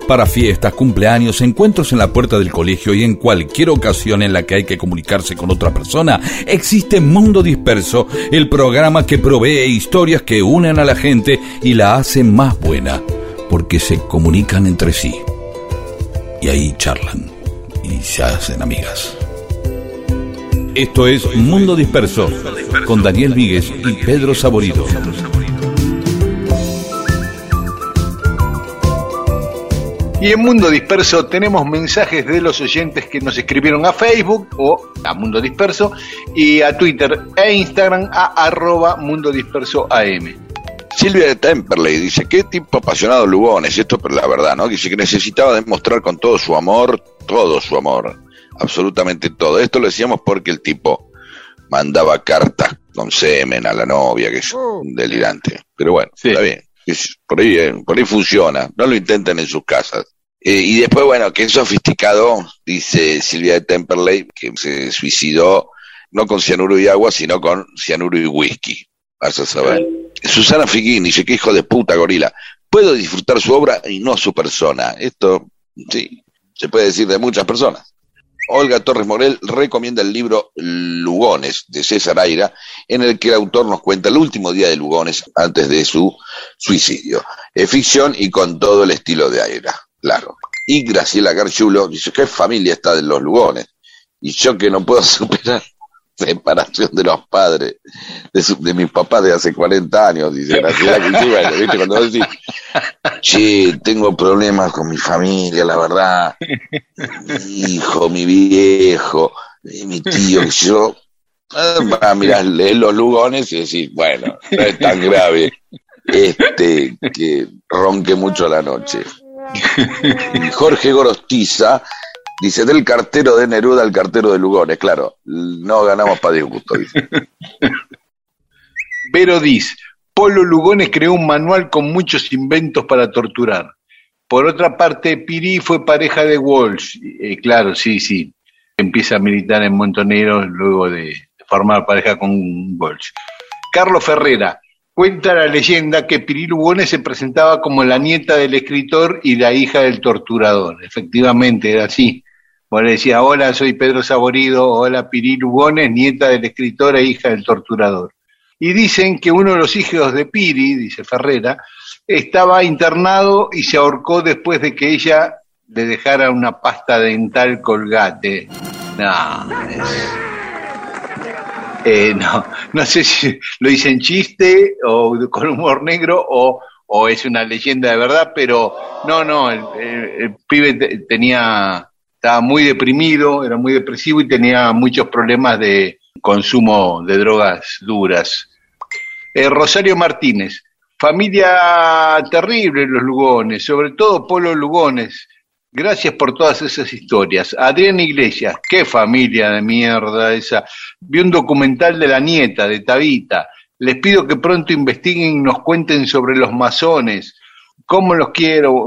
para fiestas, cumpleaños, encuentros en la puerta del colegio y en cualquier ocasión en la que hay que comunicarse con otra persona, existe Mundo Disperso, el programa que provee historias que unen a la gente y la hacen más buena, porque se comunican entre sí. Y ahí charlan y se hacen amigas. Esto es Mundo Disperso, con Daniel Víguez y Pedro Saborido. Y en Mundo Disperso tenemos mensajes de los oyentes que nos escribieron a Facebook o a Mundo Disperso y a Twitter e Instagram a arroba Mundo Disperso AM. Silvia de Temperley dice, qué tipo apasionado Lugones, esto es la verdad, ¿no? Dice que necesitaba demostrar con todo su amor, todo su amor, absolutamente todo. Esto lo decíamos porque el tipo mandaba cartas con semen a la novia, que es oh. delirante. Pero bueno, está bien. Por ahí, eh, por ahí funciona, no lo intenten en sus casas. Eh, y después, bueno, que es sofisticado, dice Silvia de Temperley, que se suicidó no con cianuro y agua, sino con cianuro y whisky. Vas a saber. Susana Figuini dice, que hijo de puta gorila. Puedo disfrutar su obra y no su persona. Esto, sí, se puede decir de muchas personas. Olga Torres Morel recomienda el libro Lugones de César Aira, en el que el autor nos cuenta el último día de Lugones antes de su suicidio. Es ficción y con todo el estilo de Aira. Claro. Y Graciela Garchulo dice, ¿qué familia está de los Lugones? Y yo que no puedo (laughs) superar (laughs) separación de los padres de, de mis papás de hace 40 años, dice Graciela Garchulo, ¿viste? Cuando decís, che, tengo problemas con mi familia, la verdad, mi hijo, mi viejo, mi tío, que yo... Ah, mirá, leer los Lugones y decir, bueno, no es tan grave este que ronque mucho la noche. Jorge Gorostiza dice, del cartero de Neruda al cartero de Lugones, claro, no ganamos para disgusto, dice. (laughs) Pero dice, Polo Lugones creó un manual con muchos inventos para torturar. Por otra parte, Piri fue pareja de Walsh, eh, claro, sí, sí, empieza a militar en Montonero luego de formar pareja con Walsh. Carlos Ferrera, Cuenta la leyenda que Piri Lugones se presentaba como la nieta del escritor y la hija del torturador. Efectivamente, era así. Bueno, decía, hola, soy Pedro Saborido, hola Piri Lugones, nieta del escritor e hija del torturador. Y dicen que uno de los hijos de Piri, dice Ferrera, estaba internado y se ahorcó después de que ella le dejara una pasta dental colgate. No, eh, no, no sé si lo hice en chiste o con humor negro o, es una leyenda de verdad, pero no, no, el, pibe tenía, estaba muy deprimido, era muy depresivo y tenía muchos problemas de consumo de drogas duras. Eh, Rosario Martínez, familia terrible los Lugones, sobre todo Polo Lugones, Gracias por todas esas historias. Adrián Iglesias, qué familia de mierda esa. Vi un documental de la nieta, de Tabita. Les pido que pronto investiguen y nos cuenten sobre los masones. ¿Cómo los quiero?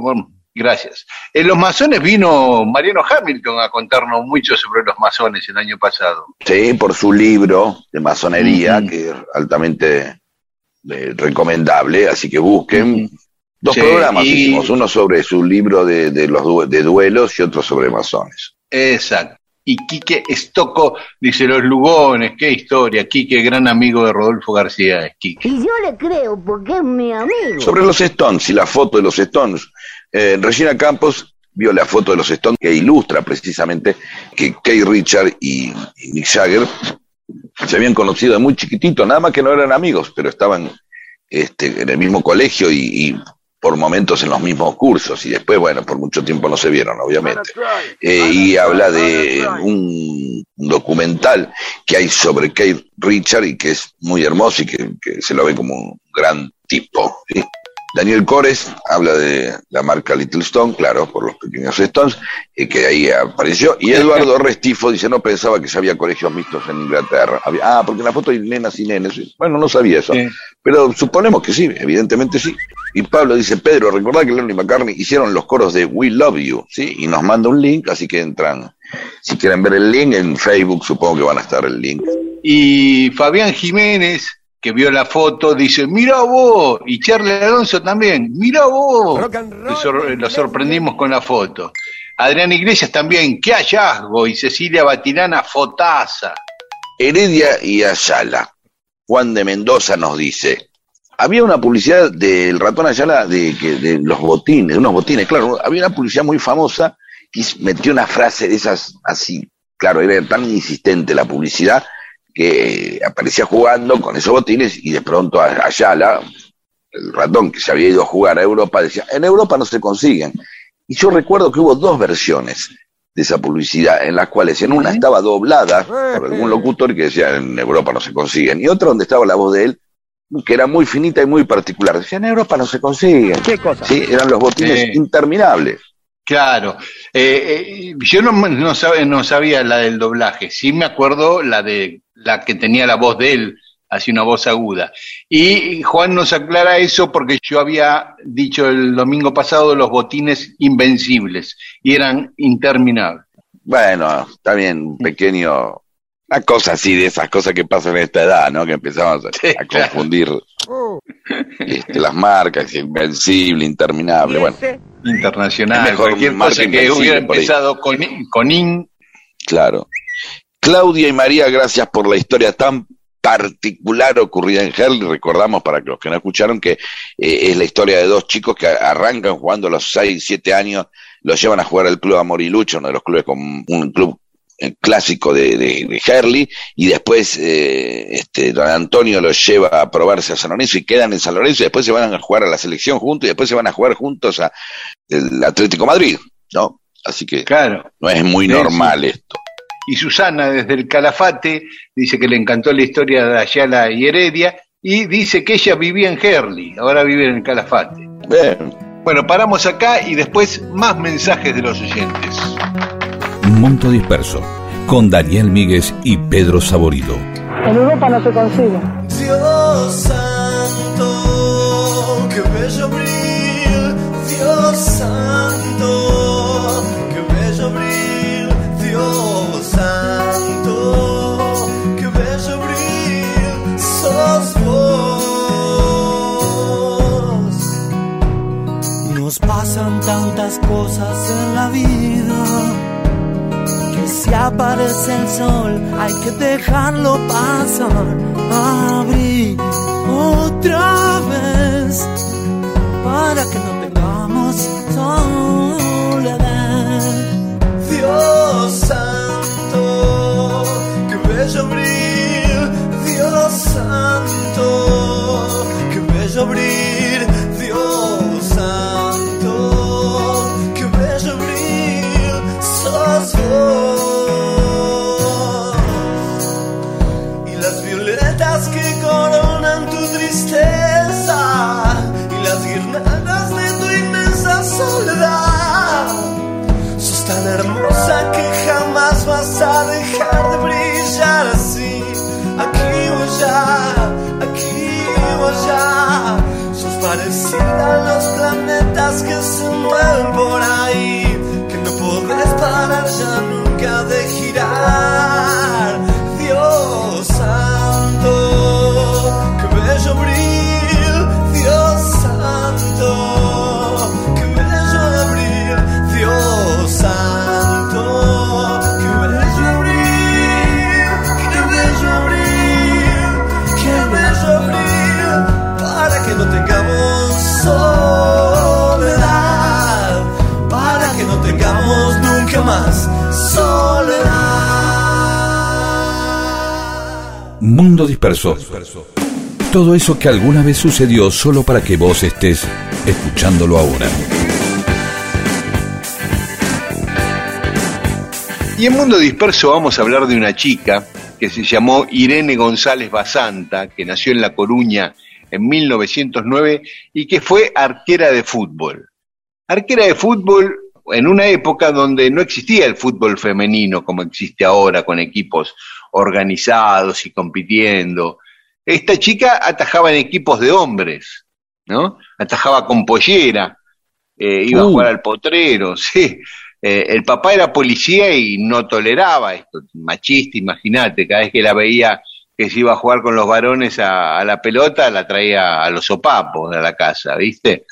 Gracias. En los masones vino Mariano Hamilton a contarnos mucho sobre los masones el año pasado. Sí, por su libro de masonería, que es altamente eh, recomendable, así que busquen. Dos programas hicimos, uno sobre su libro de, de los de duelos y otro sobre masones. Exacto. Y Quique Estoco dice los Lugones, qué historia. Quique, gran amigo de Rodolfo García es Quique. Y yo le creo porque es mi amigo. Sobre los Stones y la foto de los Stones. Eh, Regina Campos vio la foto de los Stones que ilustra precisamente que Kay Richard y, Mick Jagger se habían conocido de muy chiquitito, nada más que no eran amigos, pero estaban este, en el mismo colegio y, y por momentos en los mismos cursos y después, bueno, por mucho tiempo no se vieron, obviamente. Eh, y habla de un documental que hay sobre Kate Richard y que es muy hermoso y que, que se lo ve como un gran tipo. ¿sí? Daniel Cores habla de la marca Little Stone, claro, por los pequeños Stones, eh, que ahí apareció. Y Eduardo Restifo dice, no pensaba que ya había colegios mixtos en Inglaterra. Había- ah, porque en la foto hay nenas y nenes. Bueno, no sabía eso. Sí. Pero suponemos que sí, evidentemente sí. Y Pablo dice, Pedro, recordá que Lennon y McCartney hicieron los coros de We Love You, ¿sí? Y nos manda un link, así que entran. Si quieren ver el link en Facebook, supongo que van a estar el link. Y Fabián Jiménez, que vio la foto, dice, mira vos, y Charlie Alonso también, mira vos. Lo sor- lo sorprendimos con la foto. Adrián Iglesias también, qué hallazgo, y Cecilia Batilana, fotaza. Heredia y Ayala. Juan de Mendoza nos dice, había una publicidad del ratón Ayala de, que, de los botines, de unos botines, claro, había una publicidad muy famosa que metió una frase de esas así, claro, era tan insistente la publicidad que aparecía jugando con esos botines y de pronto a- Ayala, el ratón que se había ido a jugar a Europa, decía, en Europa no se consiguen. Y yo recuerdo que hubo dos versiones de esa publicidad, en las cuales en una estaba doblada por algún locutor que decía en Europa no se consiguen, y otra donde estaba la voz de él, que era muy finita y muy particular. Decía, en Europa no se consiguen. ¿Qué cosa? Sí, eran los botines interminables. Claro, Eh, eh, yo no, no, sab- no sabía la del doblaje, sí me acuerdo la de la que tenía la voz de él, así una voz aguda. Y Juan nos aclara eso porque yo había dicho el domingo pasado los botines invencibles y eran interminables. Bueno, está bien, un pequeño, una cosa así de esas cosas que pasan en esta edad, ¿no? Que empezamos a, Sí, a claro. confundir este, las marcas, invencible, interminable, bueno. Internacional, mejor cualquier cosa que hubiera empezado con, con in, Claro. Claudia y María, gracias por la historia tan particular ocurrida en Herley. Recordamos, para los que no escucharon, que eh, es la historia de dos chicos que arrancan jugando a los 6, 7 años, los llevan a jugar al Club Amorilucho, uno de los clubes con un club eh, clásico de, de, y después eh, este, don Antonio los lleva a probarse a San Lorenzo y quedan en San Lorenzo, y después se van a jugar a la selección juntos, y después se van a jugar juntos a el Atlético Madrid, ¿no? Así que claro. no es muy Sí, normal esto. Y Susana desde el Calafate dice que le encantó la historia de Ayala y Heredia y dice que ella vivía en Herley, ahora vive en el Calafate. Bien. Bueno, paramos acá y después más mensajes de los oyentes. Monto Disperso, con Daniel Míguez y Pedro Saborido. En Europa no se consigue. Dios pasan tantas cosas en la vida que si aparece el sol hay que dejarlo pasar. Abrir otra vez para que no tengamos soledad. Dios planetas que se mueven por ahí. Mundo Disperso. Todo eso que alguna vez sucedió solo para que vos estés escuchándolo ahora. Y en Mundo Disperso vamos a hablar de una chica que se llamó Irene González Basanta, que nació en La Coruña en 1909 y que fue arquera de fútbol. Arquera de fútbol en una época donde no existía el fútbol femenino como existe ahora, con equipos organizados y compitiendo. Esta chica atajaba en equipos de hombres, ¿no? Atajaba con pollera, eh, iba a Uh. jugar al potrero, (laughs) sí. Eh, el papá era policía y no toleraba esto, machista, imagínate, cada vez que la veía que se iba a jugar con los varones a, a la pelota, la traía a los sopapos de la casa, ¿viste?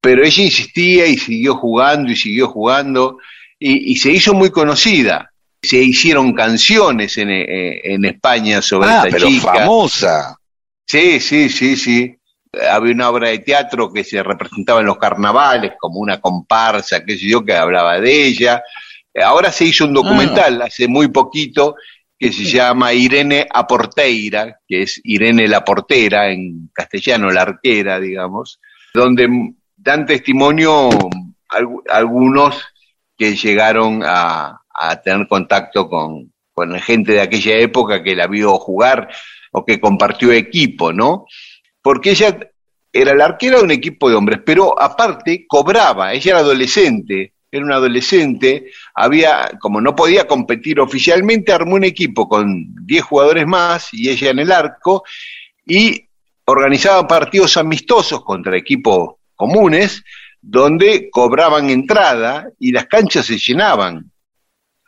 Pero ella insistía y siguió jugando y siguió jugando y, y se hizo muy conocida. Se hicieron canciones en, eh, en España sobre Ah, esta pero chica. famosa. Sí, sí, sí, sí. Había una obra de teatro que se representaba en los carnavales como una comparsa, qué sé yo, que hablaba de ella. Ahora se hizo un documental hace muy poquito que se llama Irene Aporteira, que es Irene la portera, en castellano la arquera, digamos, donde dan testimonio algu- algunos que llegaron a, a tener contacto con, con gente de aquella época que la vio jugar o que compartió equipo, ¿no? Porque ella era la arquera de un equipo de hombres, pero aparte cobraba, ella era adolescente, era una adolescente, había, como no podía competir oficialmente, armó un equipo con 10 jugadores más y ella en el arco, y organizaba partidos amistosos contra equipos comunes, donde cobraban entrada y las canchas se llenaban.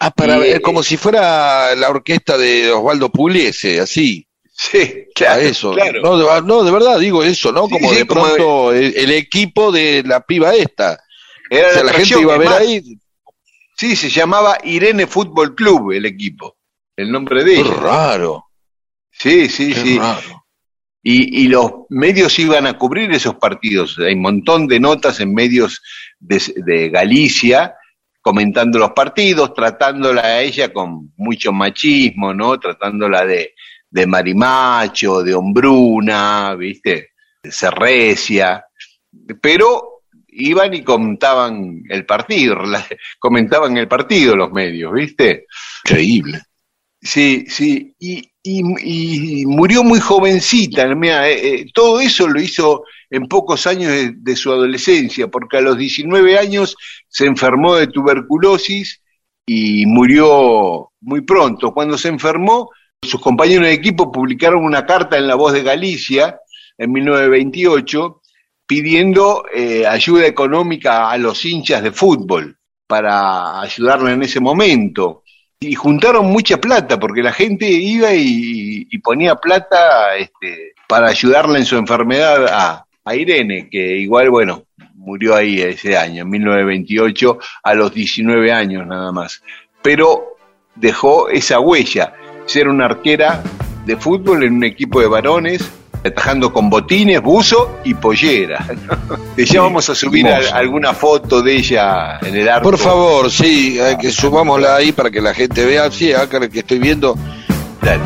Ah, para Y, ver, eh, como si fuera la orquesta de Osvaldo Pugliese, así. Sí, (laughs) A claro, eso. claro. No, de, no, de verdad digo eso, ¿no? Sí, como sí, de como pronto el, el equipo de la piba esta. Era o sea, la la gente iba a ver más, ahí. Sí, se llamaba Irene Fútbol Club el equipo, el nombre de Qué ella. raro. Sí, sí, Qué sí. raro. Y, y los medios iban a cubrir esos partidos. Hay un montón de notas en medios de, de Galicia comentando los partidos, tratándola a ella con mucho machismo, ¿no? Tratándola de, de marimacho, de hombruna, ¿viste? De serrecia. Pero iban y comentaban el partido, (laughs) comentaban el partido los medios, ¿viste? Increíble. Sí, sí, y, y- y murió muy jovencita, mirá, eh, eh, todo eso lo hizo en pocos años de, de su adolescencia, porque a los 19 años se enfermó de tuberculosis y murió muy pronto. Cuando se enfermó, sus compañeros de equipo publicaron una carta en La Voz de Galicia en 1928 pidiendo eh, ayuda económica a los hinchas de fútbol para ayudarle en ese momento y juntaron mucha plata porque la gente iba y, ponía plata este, para ayudarla en su enfermedad a, a Irene, que igual, bueno, murió ahí ese año, en 1928, a los 19 años nada más. Pero dejó esa huella, ser una arquera de fútbol en un equipo de varones, atajando con botines, buzo y pollera. (laughs) De ya vamos a subir a- alguna foto de ella en el arco. Por favor, sí, hay que subámosla ahí para que la gente vea. Sí, acá que estoy viendo. Dale.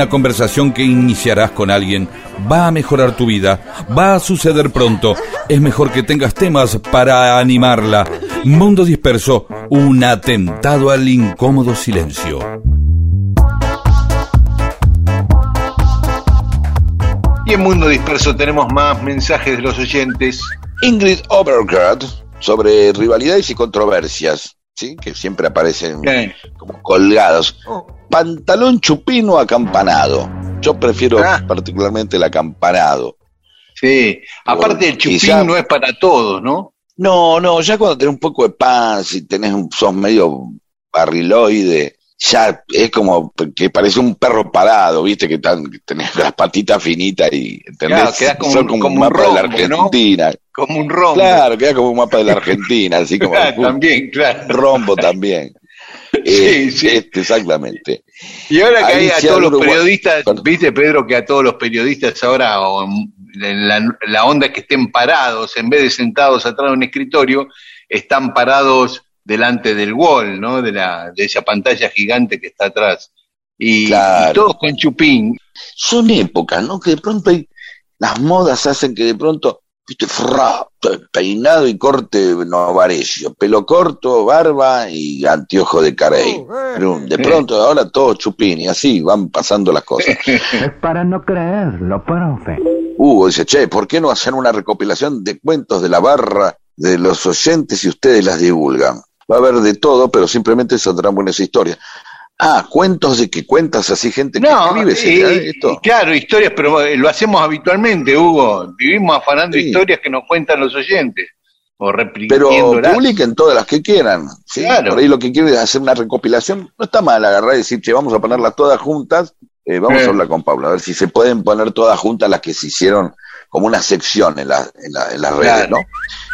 Una conversación que iniciarás con alguien va a mejorar tu vida, va a suceder pronto. Es mejor que tengas temas para animarla. Mundo disperso, un atentado al incómodo silencio. Y en Mundo Disperso tenemos más mensajes de los oyentes. Ingrid Overgard sobre rivalidades y controversias, ¿sí? que siempre aparecen como colgados. Pantalón chupino acampanado. Yo prefiero Ah. particularmente el acampanado. Sí, aparte el chupín Quizá- no es para todos, ¿no? No, no, ya cuando tenés un poco de pan, si tenés un, sos medio barriloide, ya es como que parece un perro parado, viste, que, tan, que tenés las patitas finitas y, ¿entendés? Claro, como Son como, como un un mapa de la rombo, ¿no? Argentina. Como un rombo. Claro, queda como un mapa de la Argentina, así como (laughs) un también, claro. rombo también. (laughs) Sí, sí. este, exactamente. Y ahora que hay a todos los periodistas, viste Pedro que a todos los periodistas ahora o la, la onda es que estén parados en vez de sentados atrás de un escritorio, están parados delante del wall, ¿no? De la de esa pantalla gigante que está atrás. Y, Claro. y todos con chupín. Son épocas, ¿no? Que de pronto hay, las modas hacen que de pronto, viste, fra, peinado y corte novarecio, pelo corto, barba y anteojo de carey. Pero de pronto ahora todo chupín y así van pasando las cosas. (laughs) Es para no creerlo, profe. Hugo dice, che, ¿por qué no hacer una recopilación de cuentos de la barra de los oyentes y ustedes las divulgan? Va a haber de todo, pero simplemente saldrán buenas historias. Ah, cuentos de que cuentas así gente que No, escribe, y- ¿será y esto? claro, historias, pero eh, lo hacemos habitualmente, Hugo. Vivimos afanando Sí. historias que nos cuentan los oyentes. O Pero publiquen todas las que quieran. ¿sí? Claro. Por ahí lo que quieren es hacer una recopilación. No está mal agarrar y decir, che, vamos a ponerlas todas juntas. Eh, vamos Eh. a hablar con Paula, a ver si se pueden poner todas juntas las que se hicieron como una sección en, la- en, la- en las redes, Claro. ¿no?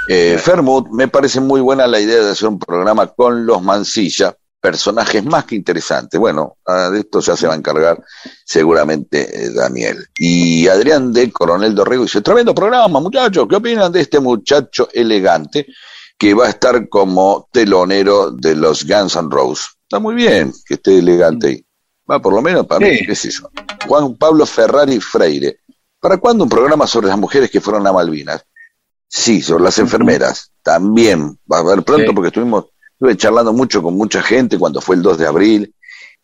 Eh, Fermut, me parece muy buena la idea de hacer un programa con los Mansilla, personajes más que interesantes. Bueno, de esto ya se va a encargar seguramente eh, Daniel. Y Adrián de Coronel Dorrego dice, tremendo programa, muchachos, ¿qué opinan de este muchacho elegante que va a estar como telonero de los Guns N' Roses? Está muy bien que esté elegante ahí. Va, por lo menos para mí, qué sé yo. Juan Pablo Ferrari Freire. ¿Para cuándo un programa sobre las mujeres que fueron a Malvinas? Sí, sobre las enfermeras. También va a haber pronto Sí. porque estuvimos, estuve charlando mucho con mucha gente cuando fue el 2 de abril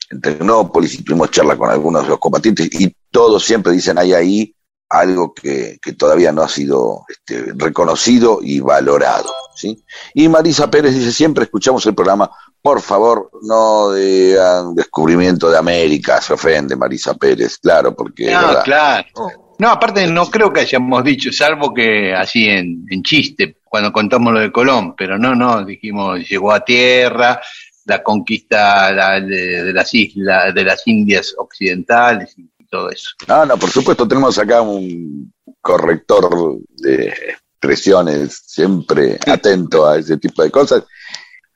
en Tecnópolis y tuvimos charla con algunos de los combatientes y todos siempre dicen hay ahí algo que, que todavía no ha sido este, reconocido y valorado. ¿sí? Y Marisa Pérez dice, siempre escuchamos el programa, por favor, no digan descubrimiento de América, se ofende Marisa Pérez, claro, porque... No, claro. No, aparte no creo que hayamos dicho, salvo que así en, en chiste, cuando contamos lo de Colón, pero no, no, dijimos, llegó a tierra, la conquista la- de, de las islas, de las Indias occidentales y todo eso. Ah, no, por supuesto, tenemos acá un corrector de expresiones siempre atento a ese tipo de cosas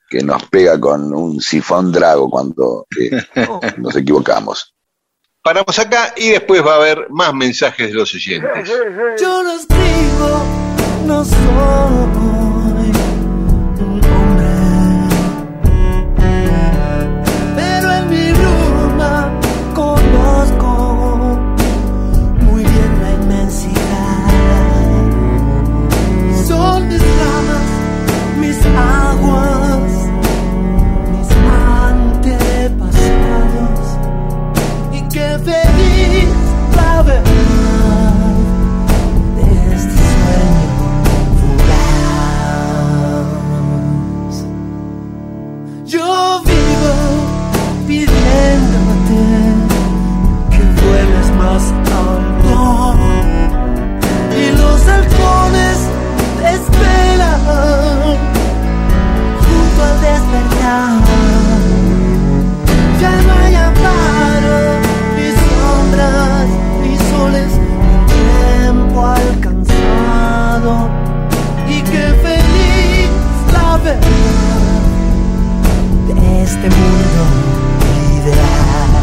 que nos pega con un sifón drago cuando eh, (laughs) nos equivocamos. Paramos acá y después va a haber más mensajes de los oyentes. Yo no escribo, no soy este mundo ideal.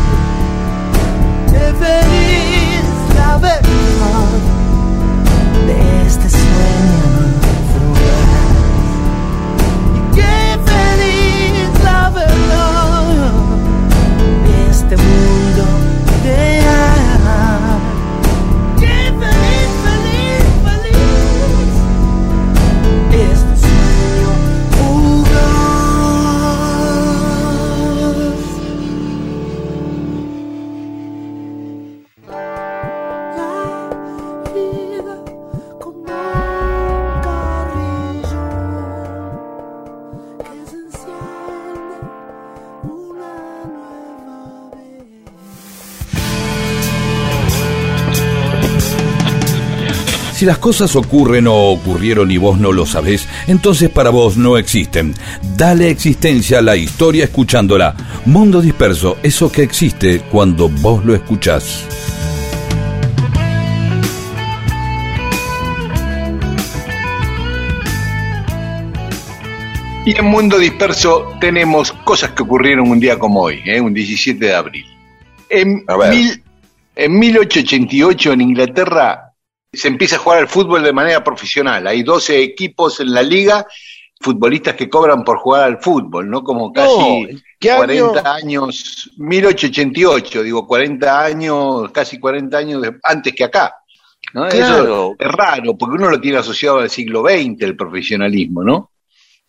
Debería Si las cosas ocurren o ocurrieron y vos no lo sabés, entonces para vos no existen. Dale existencia a la historia escuchándola. Mundo disperso, eso que existe cuando vos lo escuchás. Y en Mundo Disperso tenemos cosas que ocurrieron un día como hoy, ¿eh? un 17 de abril. En, mil- en 1888 en Inglaterra se empieza a jugar al fútbol de manera profesional. Hay 12 equipos en la liga, futbolistas que cobran por jugar al fútbol, ¿no? Como casi ¿qué año? 40 años, 1888, digo 40 años, casi 40 años de- antes que acá. ¿no? Claro. Eso es raro, porque uno lo tiene asociado al siglo XX, el profesionalismo, ¿no?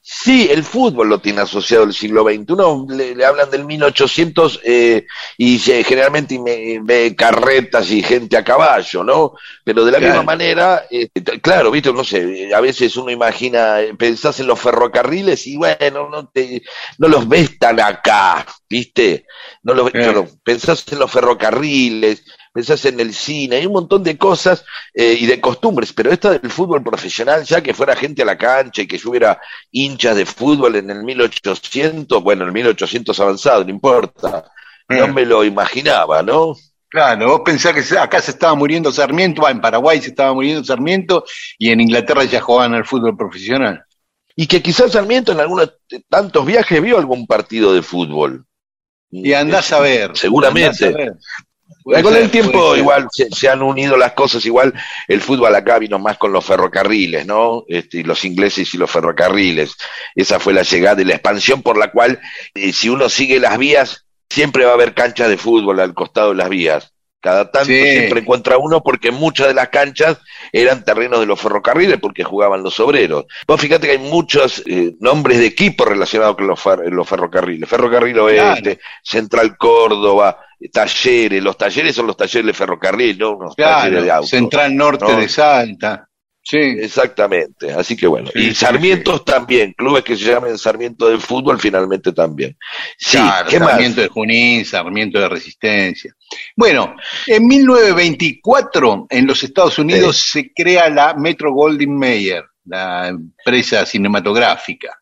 Sí, el fútbol lo tiene asociado al siglo XX. Uno le, le hablan del 1800 eh, y se- generalmente me- ve carretas y gente a caballo, ¿no? Pero de la Claro. misma manera, eh, t- claro, viste, no sé, a veces uno imagina, eh, pensás en los ferrocarriles y bueno, no, te, no los ves tan acá, viste, no los, Claro. claro, pensás en los ferrocarriles, pensás en el cine, hay un montón de cosas eh, y de costumbres, pero esta del fútbol profesional, ya que fuera gente a la cancha y que yo hubiera hinchas de fútbol en el 1800, bueno, en el 1800 avanzado, no importa, no Eh. me lo imaginaba, ¿no? Claro, vos pensás que acá se estaba muriendo Sarmiento, ah, en Paraguay se estaba muriendo Sarmiento y en Inglaterra ya jugaban al fútbol profesional. Y que quizás Sarmiento en algunos de tantos viajes vio algún partido de fútbol. Y andás a ver. Seguramente. a ver. Con ser, el tiempo igual se, se han unido las cosas, igual el fútbol acá vino más con los ferrocarriles, ¿no? Este, los ingleses y los ferrocarriles. Esa fue la llegada y la expansión por la cual eh, si uno sigue las vías, siempre va a haber canchas de fútbol al costado de las vías. Cada tanto Sí. siempre encuentra uno porque muchas de las canchas eran terrenos de los ferrocarriles porque jugaban los obreros. Vos fíjate que hay muchos eh, nombres de equipos relacionados con los, fer- los ferrocarriles. Ferrocarril Oeste, Central Córdoba, talleres. Los talleres son los talleres de ferrocarril, no unos talleres de auto. Central Norte ¿no? de Salta. Sí. Exactamente, así que bueno. Sí, y sí, Sarmientos también, clubes que se llamen Sarmiento del fútbol finalmente también. Sí, Claro, ¿qué más? Sarmiento de Junín, Sarmiento de Resistencia. Bueno, en 1924 en los Estados Unidos se crea la Metro Goldwyn Mayer, la empresa cinematográfica.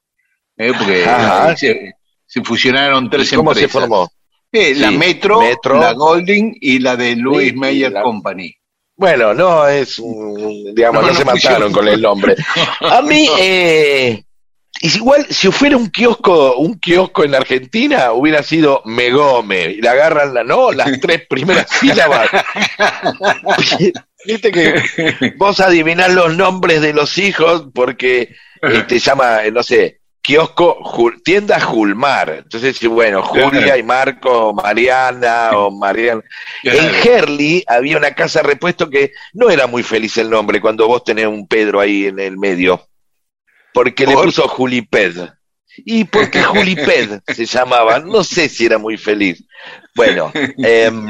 ¿eh? Porque Ajá. se, se fusionaron tres ¿Y ¿Cómo se empresas. formó? Eh, la Metro, Metro. la Goldwyn y la de Louis Mayer Company. Bueno, no es, un- digamos, No, no, no se mataron con el nombre. A mí, (laughs) eh, es igual, si fuera un kiosco, un kiosco en Argentina, hubiera sido Megome, y le agarran la, no, las (laughs) tres primeras sílabas. (laughs) Viste que vos adivinás los nombres de los hijos porque eh, te llama, eh, no sé, kiosco, tienda Julmar. Entonces, bueno, Julia y Marco, o Mariana o Mariana. En Herley había una casa de repuesto que no era muy feliz el nombre cuando vos tenés un Pedro ahí en el medio. Porque le puso Juliped. ¿Y por qué Juliped (laughs) se llamaba? No sé si era muy feliz. Bueno, (laughs) em,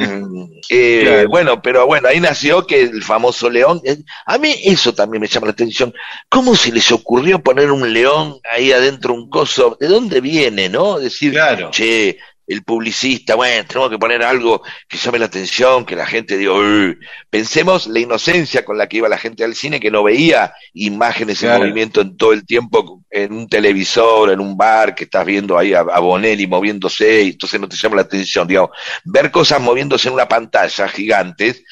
eh, Claro. bueno, pero bueno, ahí nació que el famoso león. eh, A mí eso también me llama la atención. ¿Cómo se les ocurrió poner un león ahí adentro, un coso? ¿De dónde viene, no? Decir, Claro. che, el publicista, bueno, tenemos que poner algo que llame la atención, que la gente diga, "Uy". pensemos la inocencia con la que iba la gente al cine, que no veía imágenes en movimiento en todo el tiempo, en un televisor, en un bar, que estás viendo ahí a, a Bonelli moviéndose, y entonces no te llama la atención, digamos, ver cosas moviéndose en una pantalla gigantes,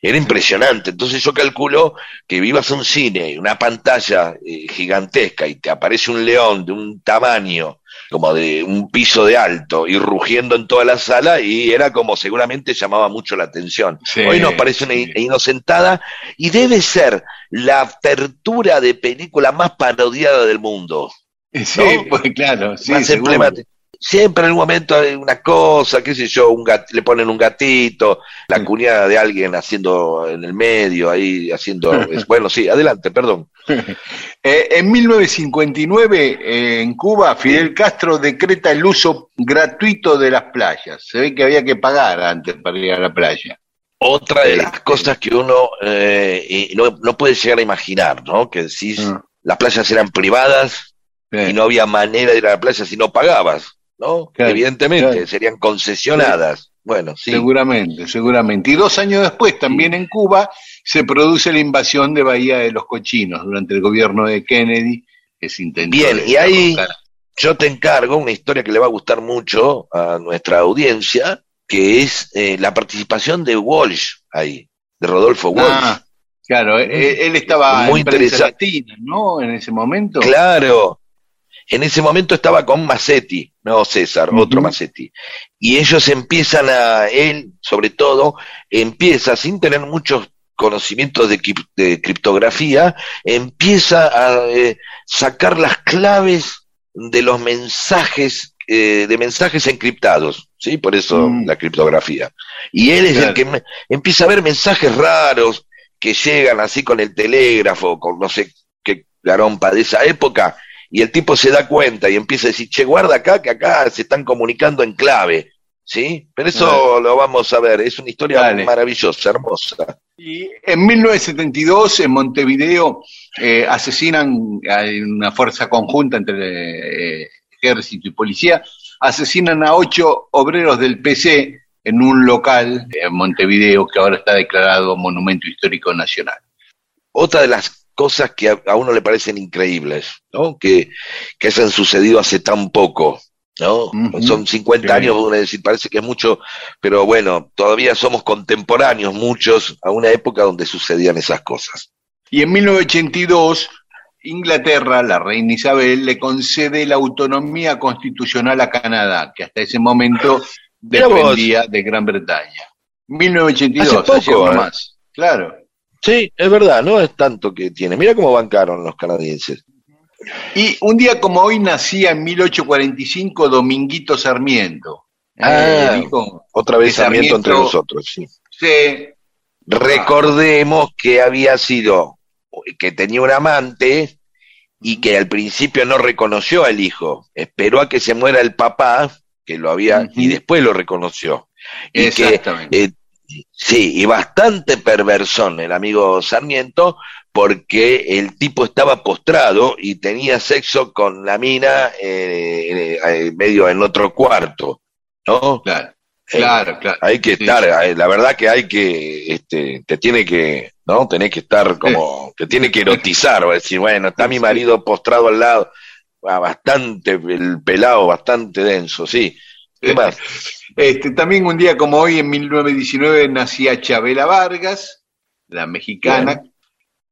era impresionante, entonces yo calculo que vivas un cine, una pantalla eh, gigantesca, y te aparece un león de un tamaño, como de un piso de alto y rugiendo en toda la sala y era como seguramente llamaba mucho la atención. Sí, Hoy nos parece una sí. inocentada y debe ser la apertura de película más parodiada del mundo. Sí, ¿no? (laughs) pues claro, sí, más emblemática. Siempre en algún momento hay una cosa, qué sé yo, un gat- le ponen un gatito, la cuñada de alguien haciendo en el medio, ahí haciendo... (laughs) es- bueno, sí, adelante, perdón. (laughs) Eh, en 1959, eh, en Cuba, Fidel Castro decreta el uso gratuito de las playas. Se ve que había que pagar antes para ir a la playa. Otra de Sí, las cosas que uno eh, no, no puede llegar a imaginar, ¿no? Que decís, Ah. las playas eran privadas y no había manera de ir a la playa si no pagabas, ¿no? Claro, Evidentemente, claro. serían concesionadas. Bueno, sí. Seguramente, seguramente. Y dos años después, también en Cuba, se produce la invasión de Bahía de los Cochinos durante el gobierno de Kennedy, que se intentó Bien, y ahí yo te encargo una historia que le va a gustar mucho a nuestra audiencia, que es eh, la participación de Walsh ahí, de Rodolfo Walsh. Ah, claro, él, él estaba Muy en interesante. latina, ¿no? En ese momento. Claro. En ese momento estaba con Massetti, no César, otro Massetti. Y ellos empiezan a, él sobre todo, empieza, sin tener muchos conocimientos de, crip- de criptografía, empieza a eh, sacar las claves de los mensajes, eh, de mensajes encriptados, ¿sí? Por eso Mm. la criptografía. Y él es Claro. el que me- empieza a ver mensajes raros que llegan así con el telégrafo, con no sé qué garompa de esa época, y el tipo se da cuenta y empieza a decir, che, guarda acá, que acá se están comunicando en clave, ¿sí? Pero eso lo vamos a ver, es una historia Dale. maravillosa, hermosa. Y en 1972, en Montevideo, eh, asesinan, hay una fuerza conjunta entre eh, ejército y policía, asesinan a ocho obreros del PC en un local en Montevideo que ahora está declarado Monumento Histórico Nacional. Otra de las cosas que a, a uno le parecen increíbles, ¿no? Que, que hayan sucedido hace tan poco, ¿no? Son 50 Sí. años, uno decir, parece que es mucho, pero bueno, todavía somos contemporáneos muchos a una época donde sucedían esas cosas. Y en 1982, Inglaterra, la reina Isabel, le concede la autonomía constitucional a Canadá, que hasta ese momento dependía de Gran Bretaña. 1982, Hace poco, ayer ¿eh? nomás. Claro. Sí, es verdad, no es tanto que tiene. Mira cómo bancaron los canadienses. Y un día como hoy nacía en 1845 Dominguito Sarmiento. Ah, Eh, dijo, Otra vez Sarmiento entre nosotros, sí. sí, Recordemos que había sido, que tenía un amante y que al principio no reconoció al hijo. Esperó a que se muera el papá, que lo había, y después lo reconoció. Y que, exactamente. eh, sí, y bastante perversón el amigo Sarmiento, porque el tipo estaba postrado y tenía sexo con la mina eh, eh, medio en otro cuarto, ¿no? claro, Eh, claro, claro. hay que Sí, estar, eh, la verdad que hay que, este, te tiene que, ¿no? Tenés que estar como, (laughs) te tiene que erotizar, o decir, bueno, está mi marido postrado al lado, bastante, el pelado, bastante denso, sí. ¿Qué más? Este, también un día como hoy, en 1919, nacía Chabela Vargas, la mexicana,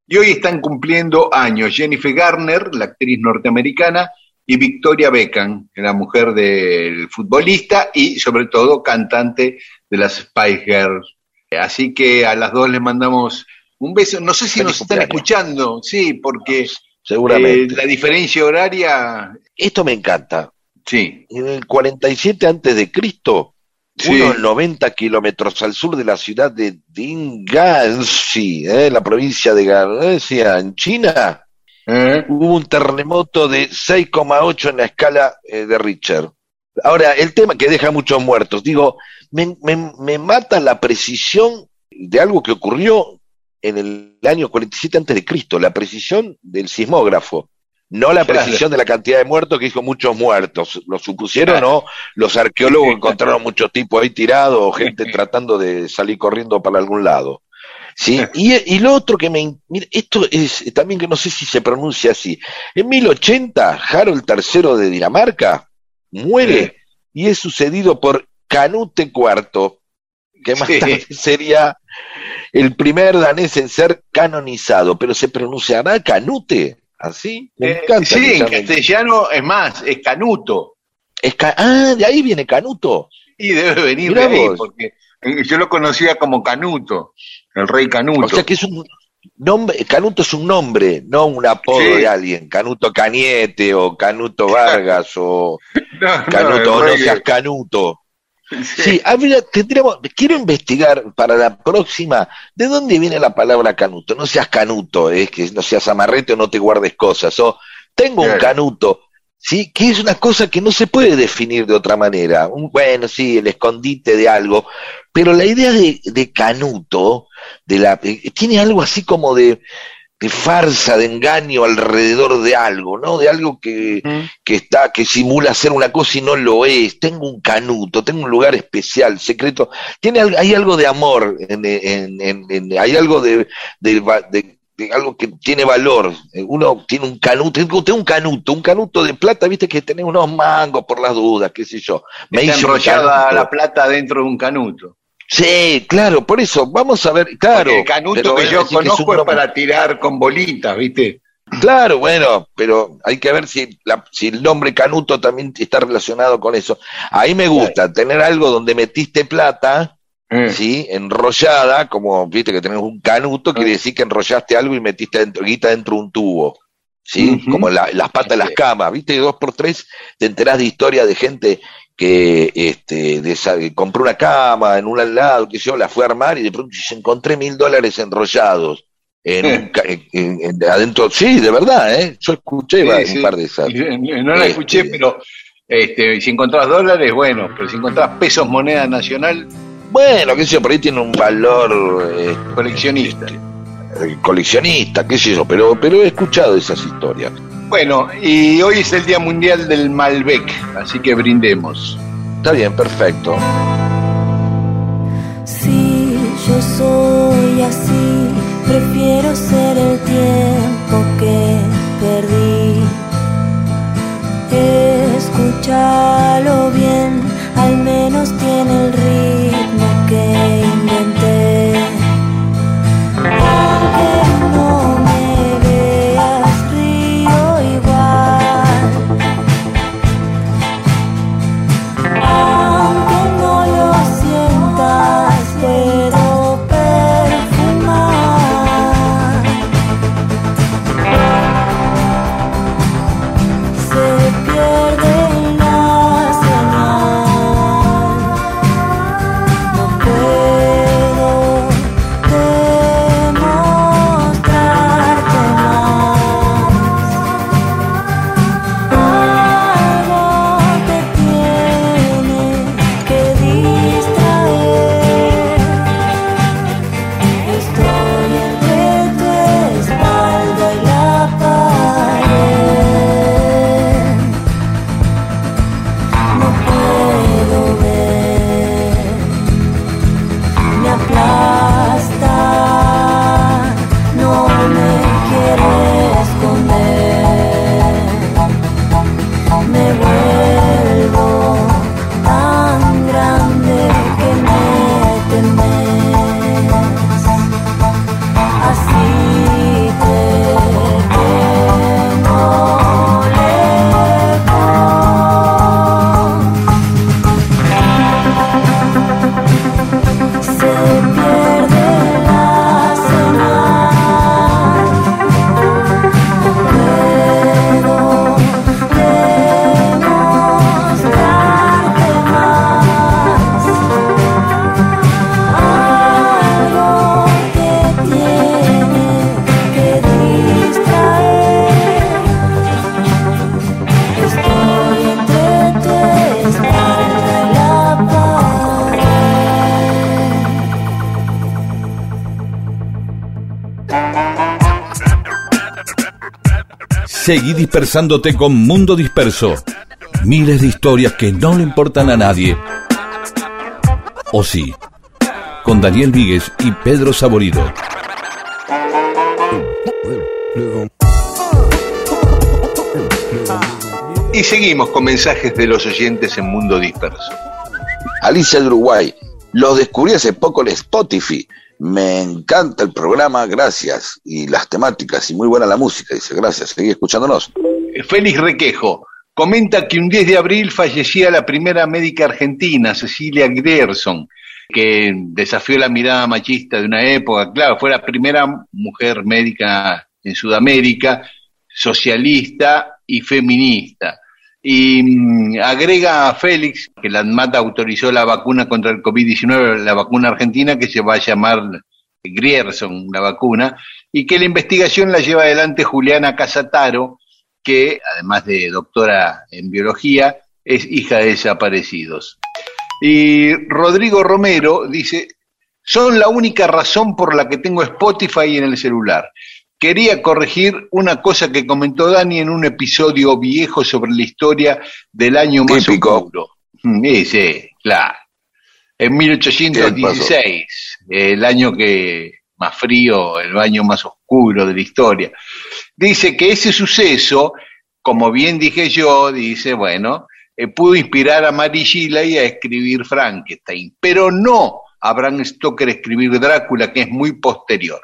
y hoy están cumpliendo años Jennifer Garner, la actriz norteamericana, y Victoria Beckham, la mujer del futbolista y sobre todo cantante de las Spice Girls. Así que a las dos les mandamos un beso. No sé si Feliz nos están cumpleaños. escuchando, sí, porque Seguramente. eh, la diferencia horaria, Esto me encanta. sí. En el 47 antes de Cristo, Sí. unos 90 kilómetros al sur de la ciudad de Dinganzi, ¿eh? la provincia de Galicia, en China, ¿Eh? hubo un terremoto de 6,8 en la escala eh, de Richter. Ahora, el tema que deja muchos muertos, digo, me, me- me mata la precisión de algo que ocurrió en el año 47 antes de Cristo, la precisión del sismógrafo, no la (laughs) precisión de la cantidad de muertos que dijo muchos muertos. Lo supusieron. ¿no? Los arqueólogos encontraron muchos tipos ahí tirados, gente tratando de salir corriendo para algún lado. ¿Sí? (laughs) Y, y lo otro que me... mira, esto es también que no sé si se pronuncia así. En 1080, Harold III de Dinamarca muere y es sucedido por Canute IV, que más Sí. tarde sería el primer danés en ser canonizado, pero se pronunciará Canute, ¿así? Me Eh, encanta. sí, en castellano es más, es Canuto. es ca- ah, de ahí viene Canuto. Y debe venir Mirá de ahí, vos. porque eh, yo lo conocía como Canuto, el rey Canuto. O sea que es un nombre, Canuto es un nombre, no un apodo Sí. de alguien. Canuto Cañete o Canuto Vargas o (laughs) No, no, Canuto, no rey- seas Canuto. Sí. Habría- tendríamos, quiero investigar para la próxima de dónde viene la palabra canuto. No seas canuto, es que no seas amarrete o no te guardes cosas. O tengo un canuto, sí, que es una cosa que no se puede definir de otra manera. Un, bueno, sí, el escondite de algo, pero la idea de, de canuto, de la, eh, tiene algo así como de de farsa, de engaño alrededor de algo, ¿no? De algo que, que está, que simula ser una cosa y no lo es. Tengo un canuto, tengo un lugar especial, secreto. Tiene, hay algo de amor, en, en, en, hay algo de, de, de, algo que tiene valor. Uno tiene un canuto, tengo un canuto, un canuto de plata, viste que tenés unos mangos por las dudas, qué sé yo. Me está enrollada la plata dentro de un canuto. Sí, claro, por eso, vamos a ver, claro. el canuto que yo conozco es, para tirar con bolitas, ¿viste? Claro, bueno, pero hay que ver si, si el nombre canuto también está relacionado con eso. Ahí me gusta tener algo donde metiste plata, eh. ¿sí? Enrollada, como viste que tenés un canuto, quiere eh. decir que enrollaste algo y metiste dentro, guita dentro de un tubo. ¿Sí? Como las patas de las camas, ¿viste? Dos por tres te enterás de historia de gente que este, compró una cama en un lado, que yo la fue a armar y de pronto se encontré mil dólares enrollados. (laughs) En, adentro, sí, de verdad, ¿eh? yo escuché un par de esas. No la escuché, este, pero este, si encontrás dólares, bueno, pero si encontrás pesos moneda nacional. Bueno, qué sé yo, por ahí tiene un valor. Este, coleccionista. coleccionista, qué sé yo, pero, pero he escuchado esas historias. Bueno, y hoy es el Día Mundial del Malbec, así que brindemos. Está bien, perfecto. Si yo soy así, prefiero ser el tiempo que perdí. Escúchalo bien, al menos tiene el ritmo Seguí dispersándote con Mundo Disperso. Miles de historias que no le importan a nadie. O sí, con Daniel Víguez y Pedro Saborido. Y seguimos con mensajes de los oyentes en Mundo Disperso. Alicia de Uruguay, los descubrí hace poco en Spotify me encanta el programa, gracias. Y las temáticas y muy buena la música, dice, gracias, seguí escuchándonos. Félix Requejo comenta que un 10 de abril fallecía la primera médica argentina, Cecilia Grierson, que desafió la mirada machista de una época. Claro, fue la primera mujer médica en Sudamérica, socialista y feminista. Y mm, agrega a Félix que la ANMAT autorizó la vacuna contra el COVID-19, la vacuna argentina que se va a llamar Grierson, la vacuna, y que la investigación la lleva adelante Juliana Casataro, que además de doctora en biología, es hija de desaparecidos. Y Rodrigo Romero dice, son la única razón por la que tengo Spotify en el celular. Quería corregir una cosa que comentó Dani en un episodio viejo sobre la historia del año más Típico. oscuro. Mm, Sí, sí, claro. En 1816, el año que más frío, el año más oscuro de la historia. Dice que ese suceso, como bien dije yo, dice, bueno, eh, pudo inspirar a Mary Shelley a escribir Frankenstein, pero no a Bram Stoker a escribir Drácula, que es muy posterior.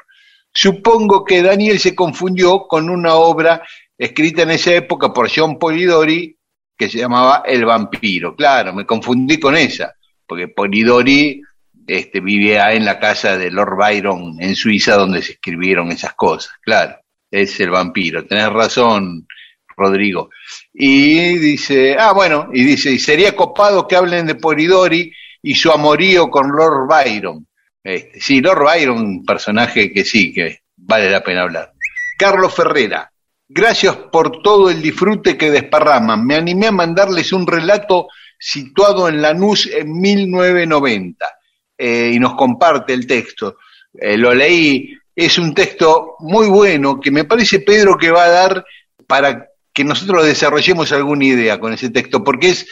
Supongo que Daniel se confundió con una obra escrita en esa época por John Polidori que se llamaba El vampiro. Claro, me confundí con esa, porque Polidori este, vivía en la casa de Lord Byron en Suiza donde se escribieron esas cosas. Claro, es el vampiro. Tenés razón, Rodrigo. Y dice, ah, bueno, y dice, y sería copado que hablen de Polidori y su amorío con Lord Byron. Este, sí, Lord Byron, un personaje que sí, que vale la pena hablar. Carlos Ferrera, gracias por todo el disfrute que desparraman. Me animé a mandarles un relato situado en Lanús en 1990 eh, y nos comparte el texto. Eh, lo leí, es un texto muy bueno que me parece, Pedro, que va a dar para que nosotros desarrollemos alguna idea con ese texto, porque es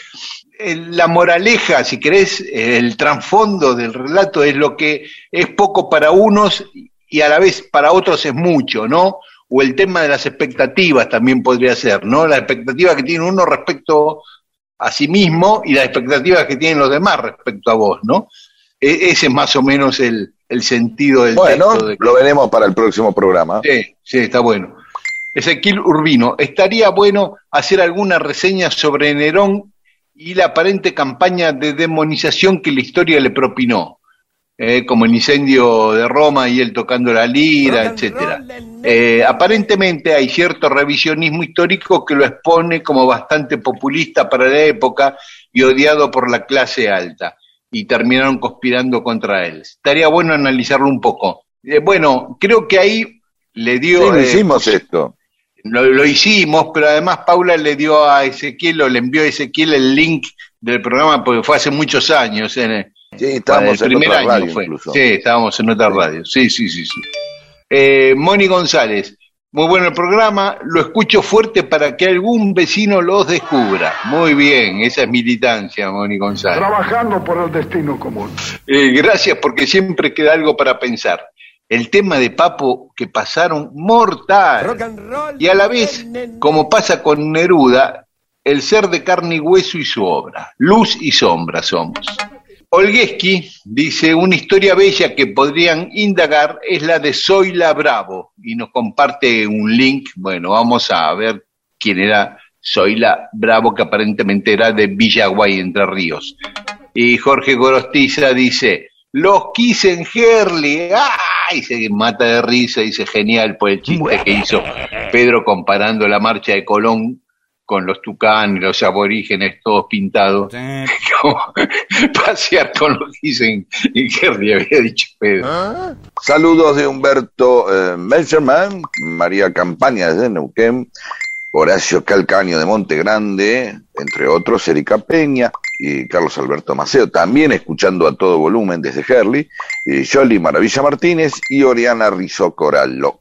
la moraleja, si querés, el trasfondo del relato es lo que es poco para unos y a la vez para otros es mucho, ¿no? O el tema de las expectativas también podría ser, ¿no? La expectativa que tiene uno respecto a sí mismo y las expectativas que tienen los demás respecto a vos, ¿no? E- ese es más o menos el, el sentido del Bueno, texto. que- lo veremos para el próximo programa. Sí, sí, está bueno. Ezequiel Urbino, estaría bueno hacer alguna reseña sobre Nerón y la aparente campaña de demonización que la historia le propinó, eh, como el incendio de Roma y él tocando la lira, etcétera. Eh, aparentemente hay cierto revisionismo histórico que lo expone como bastante populista para la época y odiado por la clase alta, y terminaron conspirando contra él. Estaría bueno analizarlo un poco. Eh, bueno, creo que ahí le dio... Sí, lo eh, hicimos esto. Lo, lo hicimos, pero además Paula le dio a Ezequiel o le envió a Ezequiel el link del programa porque fue hace muchos años. En, Sí, estábamos el en primer otra año radio fue. incluso. Sí, estábamos en otra radio. Sí, sí, sí. sí. Eh, Moni González, muy bueno el programa. Lo escucho fuerte para que algún vecino los descubra. Muy bien, esa es militancia, Moni González. Trabajando por el destino común. Eh, gracias porque siempre queda algo para pensar. El tema de Papo que pasaron mortal. Y a la vez, como pasa con Neruda, el ser de carne y hueso y su obra. Luz y sombra somos. Olgueski dice, una historia bella que podrían indagar es la de Zoila Bravo y nos comparte un link. Bueno, vamos a ver quién era Zoila Bravo, que aparentemente era de Villaguay, Entre Ríos. Y Jorge Gorostiza dice, los quise en Herley. ¡Ay! Se mata de risa, dice genial por el chiste que hizo Pedro comparando la marcha de Colón con los tucanes, los aborígenes todos pintados. (laughs) Como pasear con los Herley, había dicho Pedro. Saludos de Humberto eh, Melcherman, María Campaña desde Neuquén, Horacio Calcaño de Monte Grande, entre otros, Erika Peña y Carlos Alberto Maceo, también escuchando a todo volumen desde Herley, y Yoli Maravilla Martínez y Oriana Rizzo Corallo.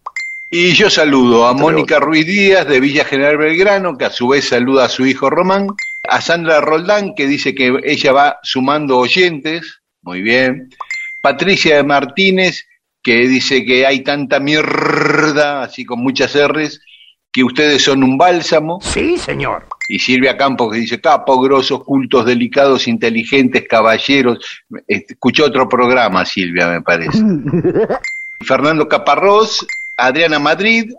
Y yo saludo a Mónica Ruiz Díaz de Villa General Belgrano, que a su vez saluda a su hijo Román, a Sandra Roldán, que dice que ella va sumando oyentes, muy bien, Patricia Martínez, que dice que hay tanta mierda, así con muchas R's, que ustedes son un bálsamo. Sí, señor. Y Silvia Campos que dice, capo, grosos, cultos, delicados, inteligentes, caballeros. Este, Escuchó otro programa, Silvia, me parece. (laughs) Fernando Caparrós, Adriana Madrid,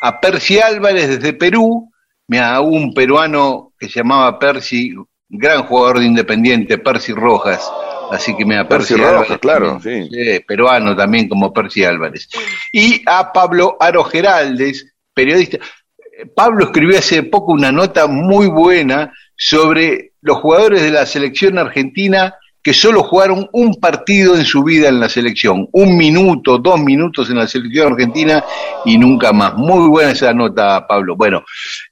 a Percy Álvarez desde Perú, hubo un peruano que se llamaba Percy, gran jugador de Independiente, Percy Rojas, así que mira, Percy Percy, Rojas, Álvarez, claro, también, sí, peruano también como Percy Álvarez. Y a Pablo Aro Geraldes, periodista. Pablo escribió hace poco una nota muy buena sobre los jugadores de la selección argentina que solo jugaron un partido en su vida en la selección, un minuto, dos minutos en la selección argentina y nunca más. Muy buena esa nota, Pablo. Bueno,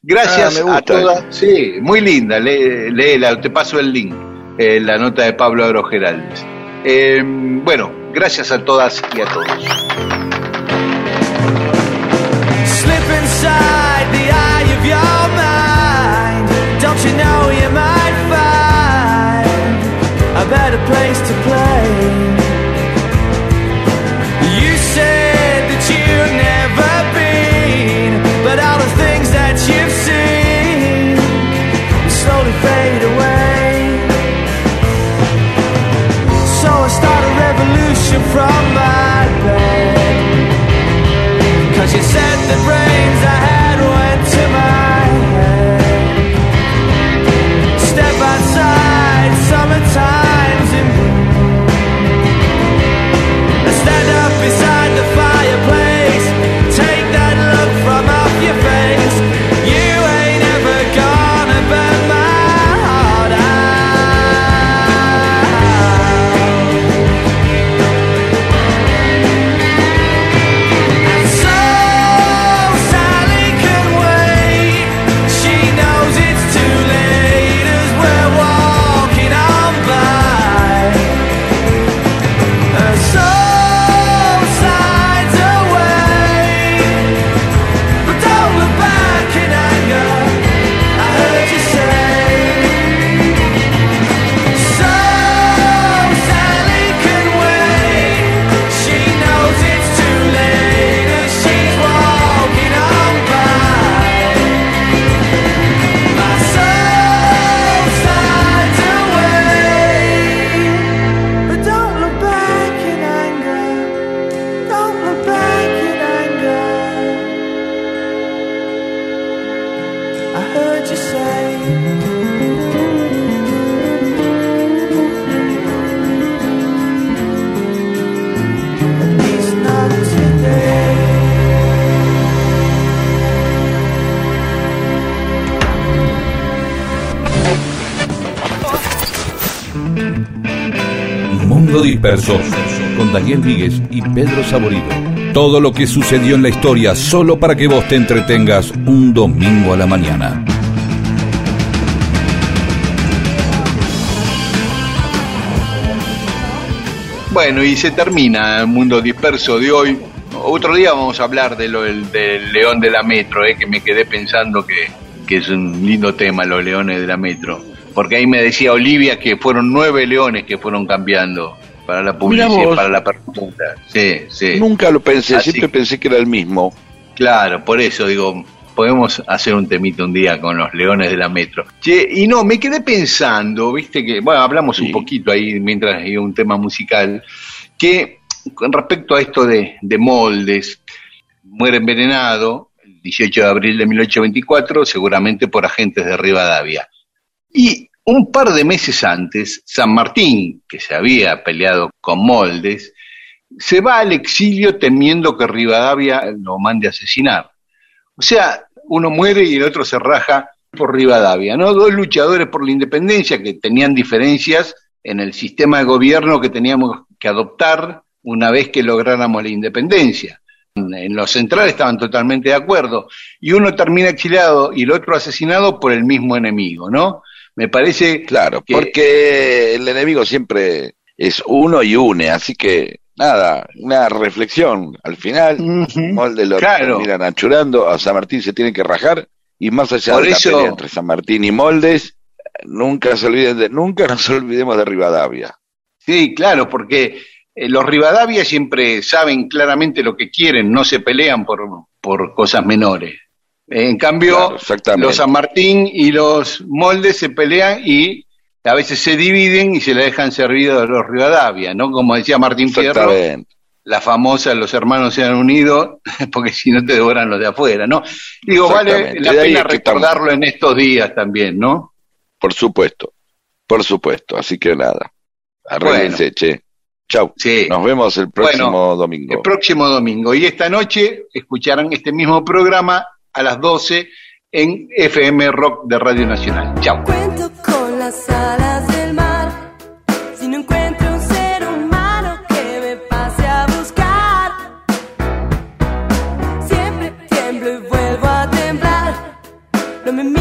gracias Ah, a todas. Sí, muy linda, Lé- léela, te paso el link, eh, la nota de Pablo Aro Geraldes. Eh, bueno, gracias a todas y a todos. place Daniel Víguez y Pedro Saborido. Todo lo que sucedió en la historia solo para que vos te entretengas un domingo a la mañana. Bueno, y se termina el mundo disperso de hoy. Otro día vamos a hablar de lo del, del león de la metro, eh, que me quedé pensando que, que es un lindo tema, los leones de la metro. Porque ahí me decía Olivia que fueron nueve leones que fueron cambiando para la publicidad, para la pregunta. Sí, sí. Nunca lo pensé, siempre pensé que era el mismo. Claro, por eso digo, podemos hacer un temito un día con los leones de la metro. Che, y no, me quedé pensando, viste que, bueno, hablamos un poquito ahí mientras hay un tema musical, que con respecto a esto de, de moldes, muere envenenado el 18 de abril de 1824, seguramente por agentes de Rivadavia. Y un par de meses antes, San Martín, que se había peleado con Moldes, se va al exilio temiendo que Rivadavia lo mande a asesinar. O sea, uno muere y el otro se raja por Rivadavia, ¿no? Dos luchadores por la independencia que tenían diferencias en el sistema de gobierno que teníamos que adoptar una vez que lográramos la independencia. En lo central estaban totalmente de acuerdo. Y uno termina exiliado y el otro asesinado por el mismo enemigo, ¿no? Me parece. Claro, porque el enemigo siempre es uno y une, así que nada, una reflexión. Al final, Molde lo Claro. miran achurando, a San Martín se tiene que rajar, y más allá Por de eso- la pelea entre San Martín y Moldes, nunca se olviden de, nunca nos olvidemos de Rivadavia. Sí, claro, porque eh, los Rivadavia siempre saben claramente lo que quieren, no se pelean por, por cosas menores. En cambio, Claro, los San Martín y los Moldes se pelean y a veces se dividen y se la dejan servido a los Rivadavia, ¿no? Como decía Martín Fierro, la famosa los hermanos se han unido, (laughs) porque si no te devoran los de afuera, ¿no? Digo, vale la pena recordarlo en estos días también, ¿no? Por supuesto, por supuesto. Así que nada, arréglense, che. Chau. Sí. Nos vemos el próximo Bueno, domingo. El próximo domingo. Y esta noche escucharán este mismo programa a las 12 en FM Rock de Radio Nacional. Chao. Cuento con las alas del mar. Si no encuentro un ser humano que me pase a buscar, siempre tiemblo y vuelvo a temblar. No me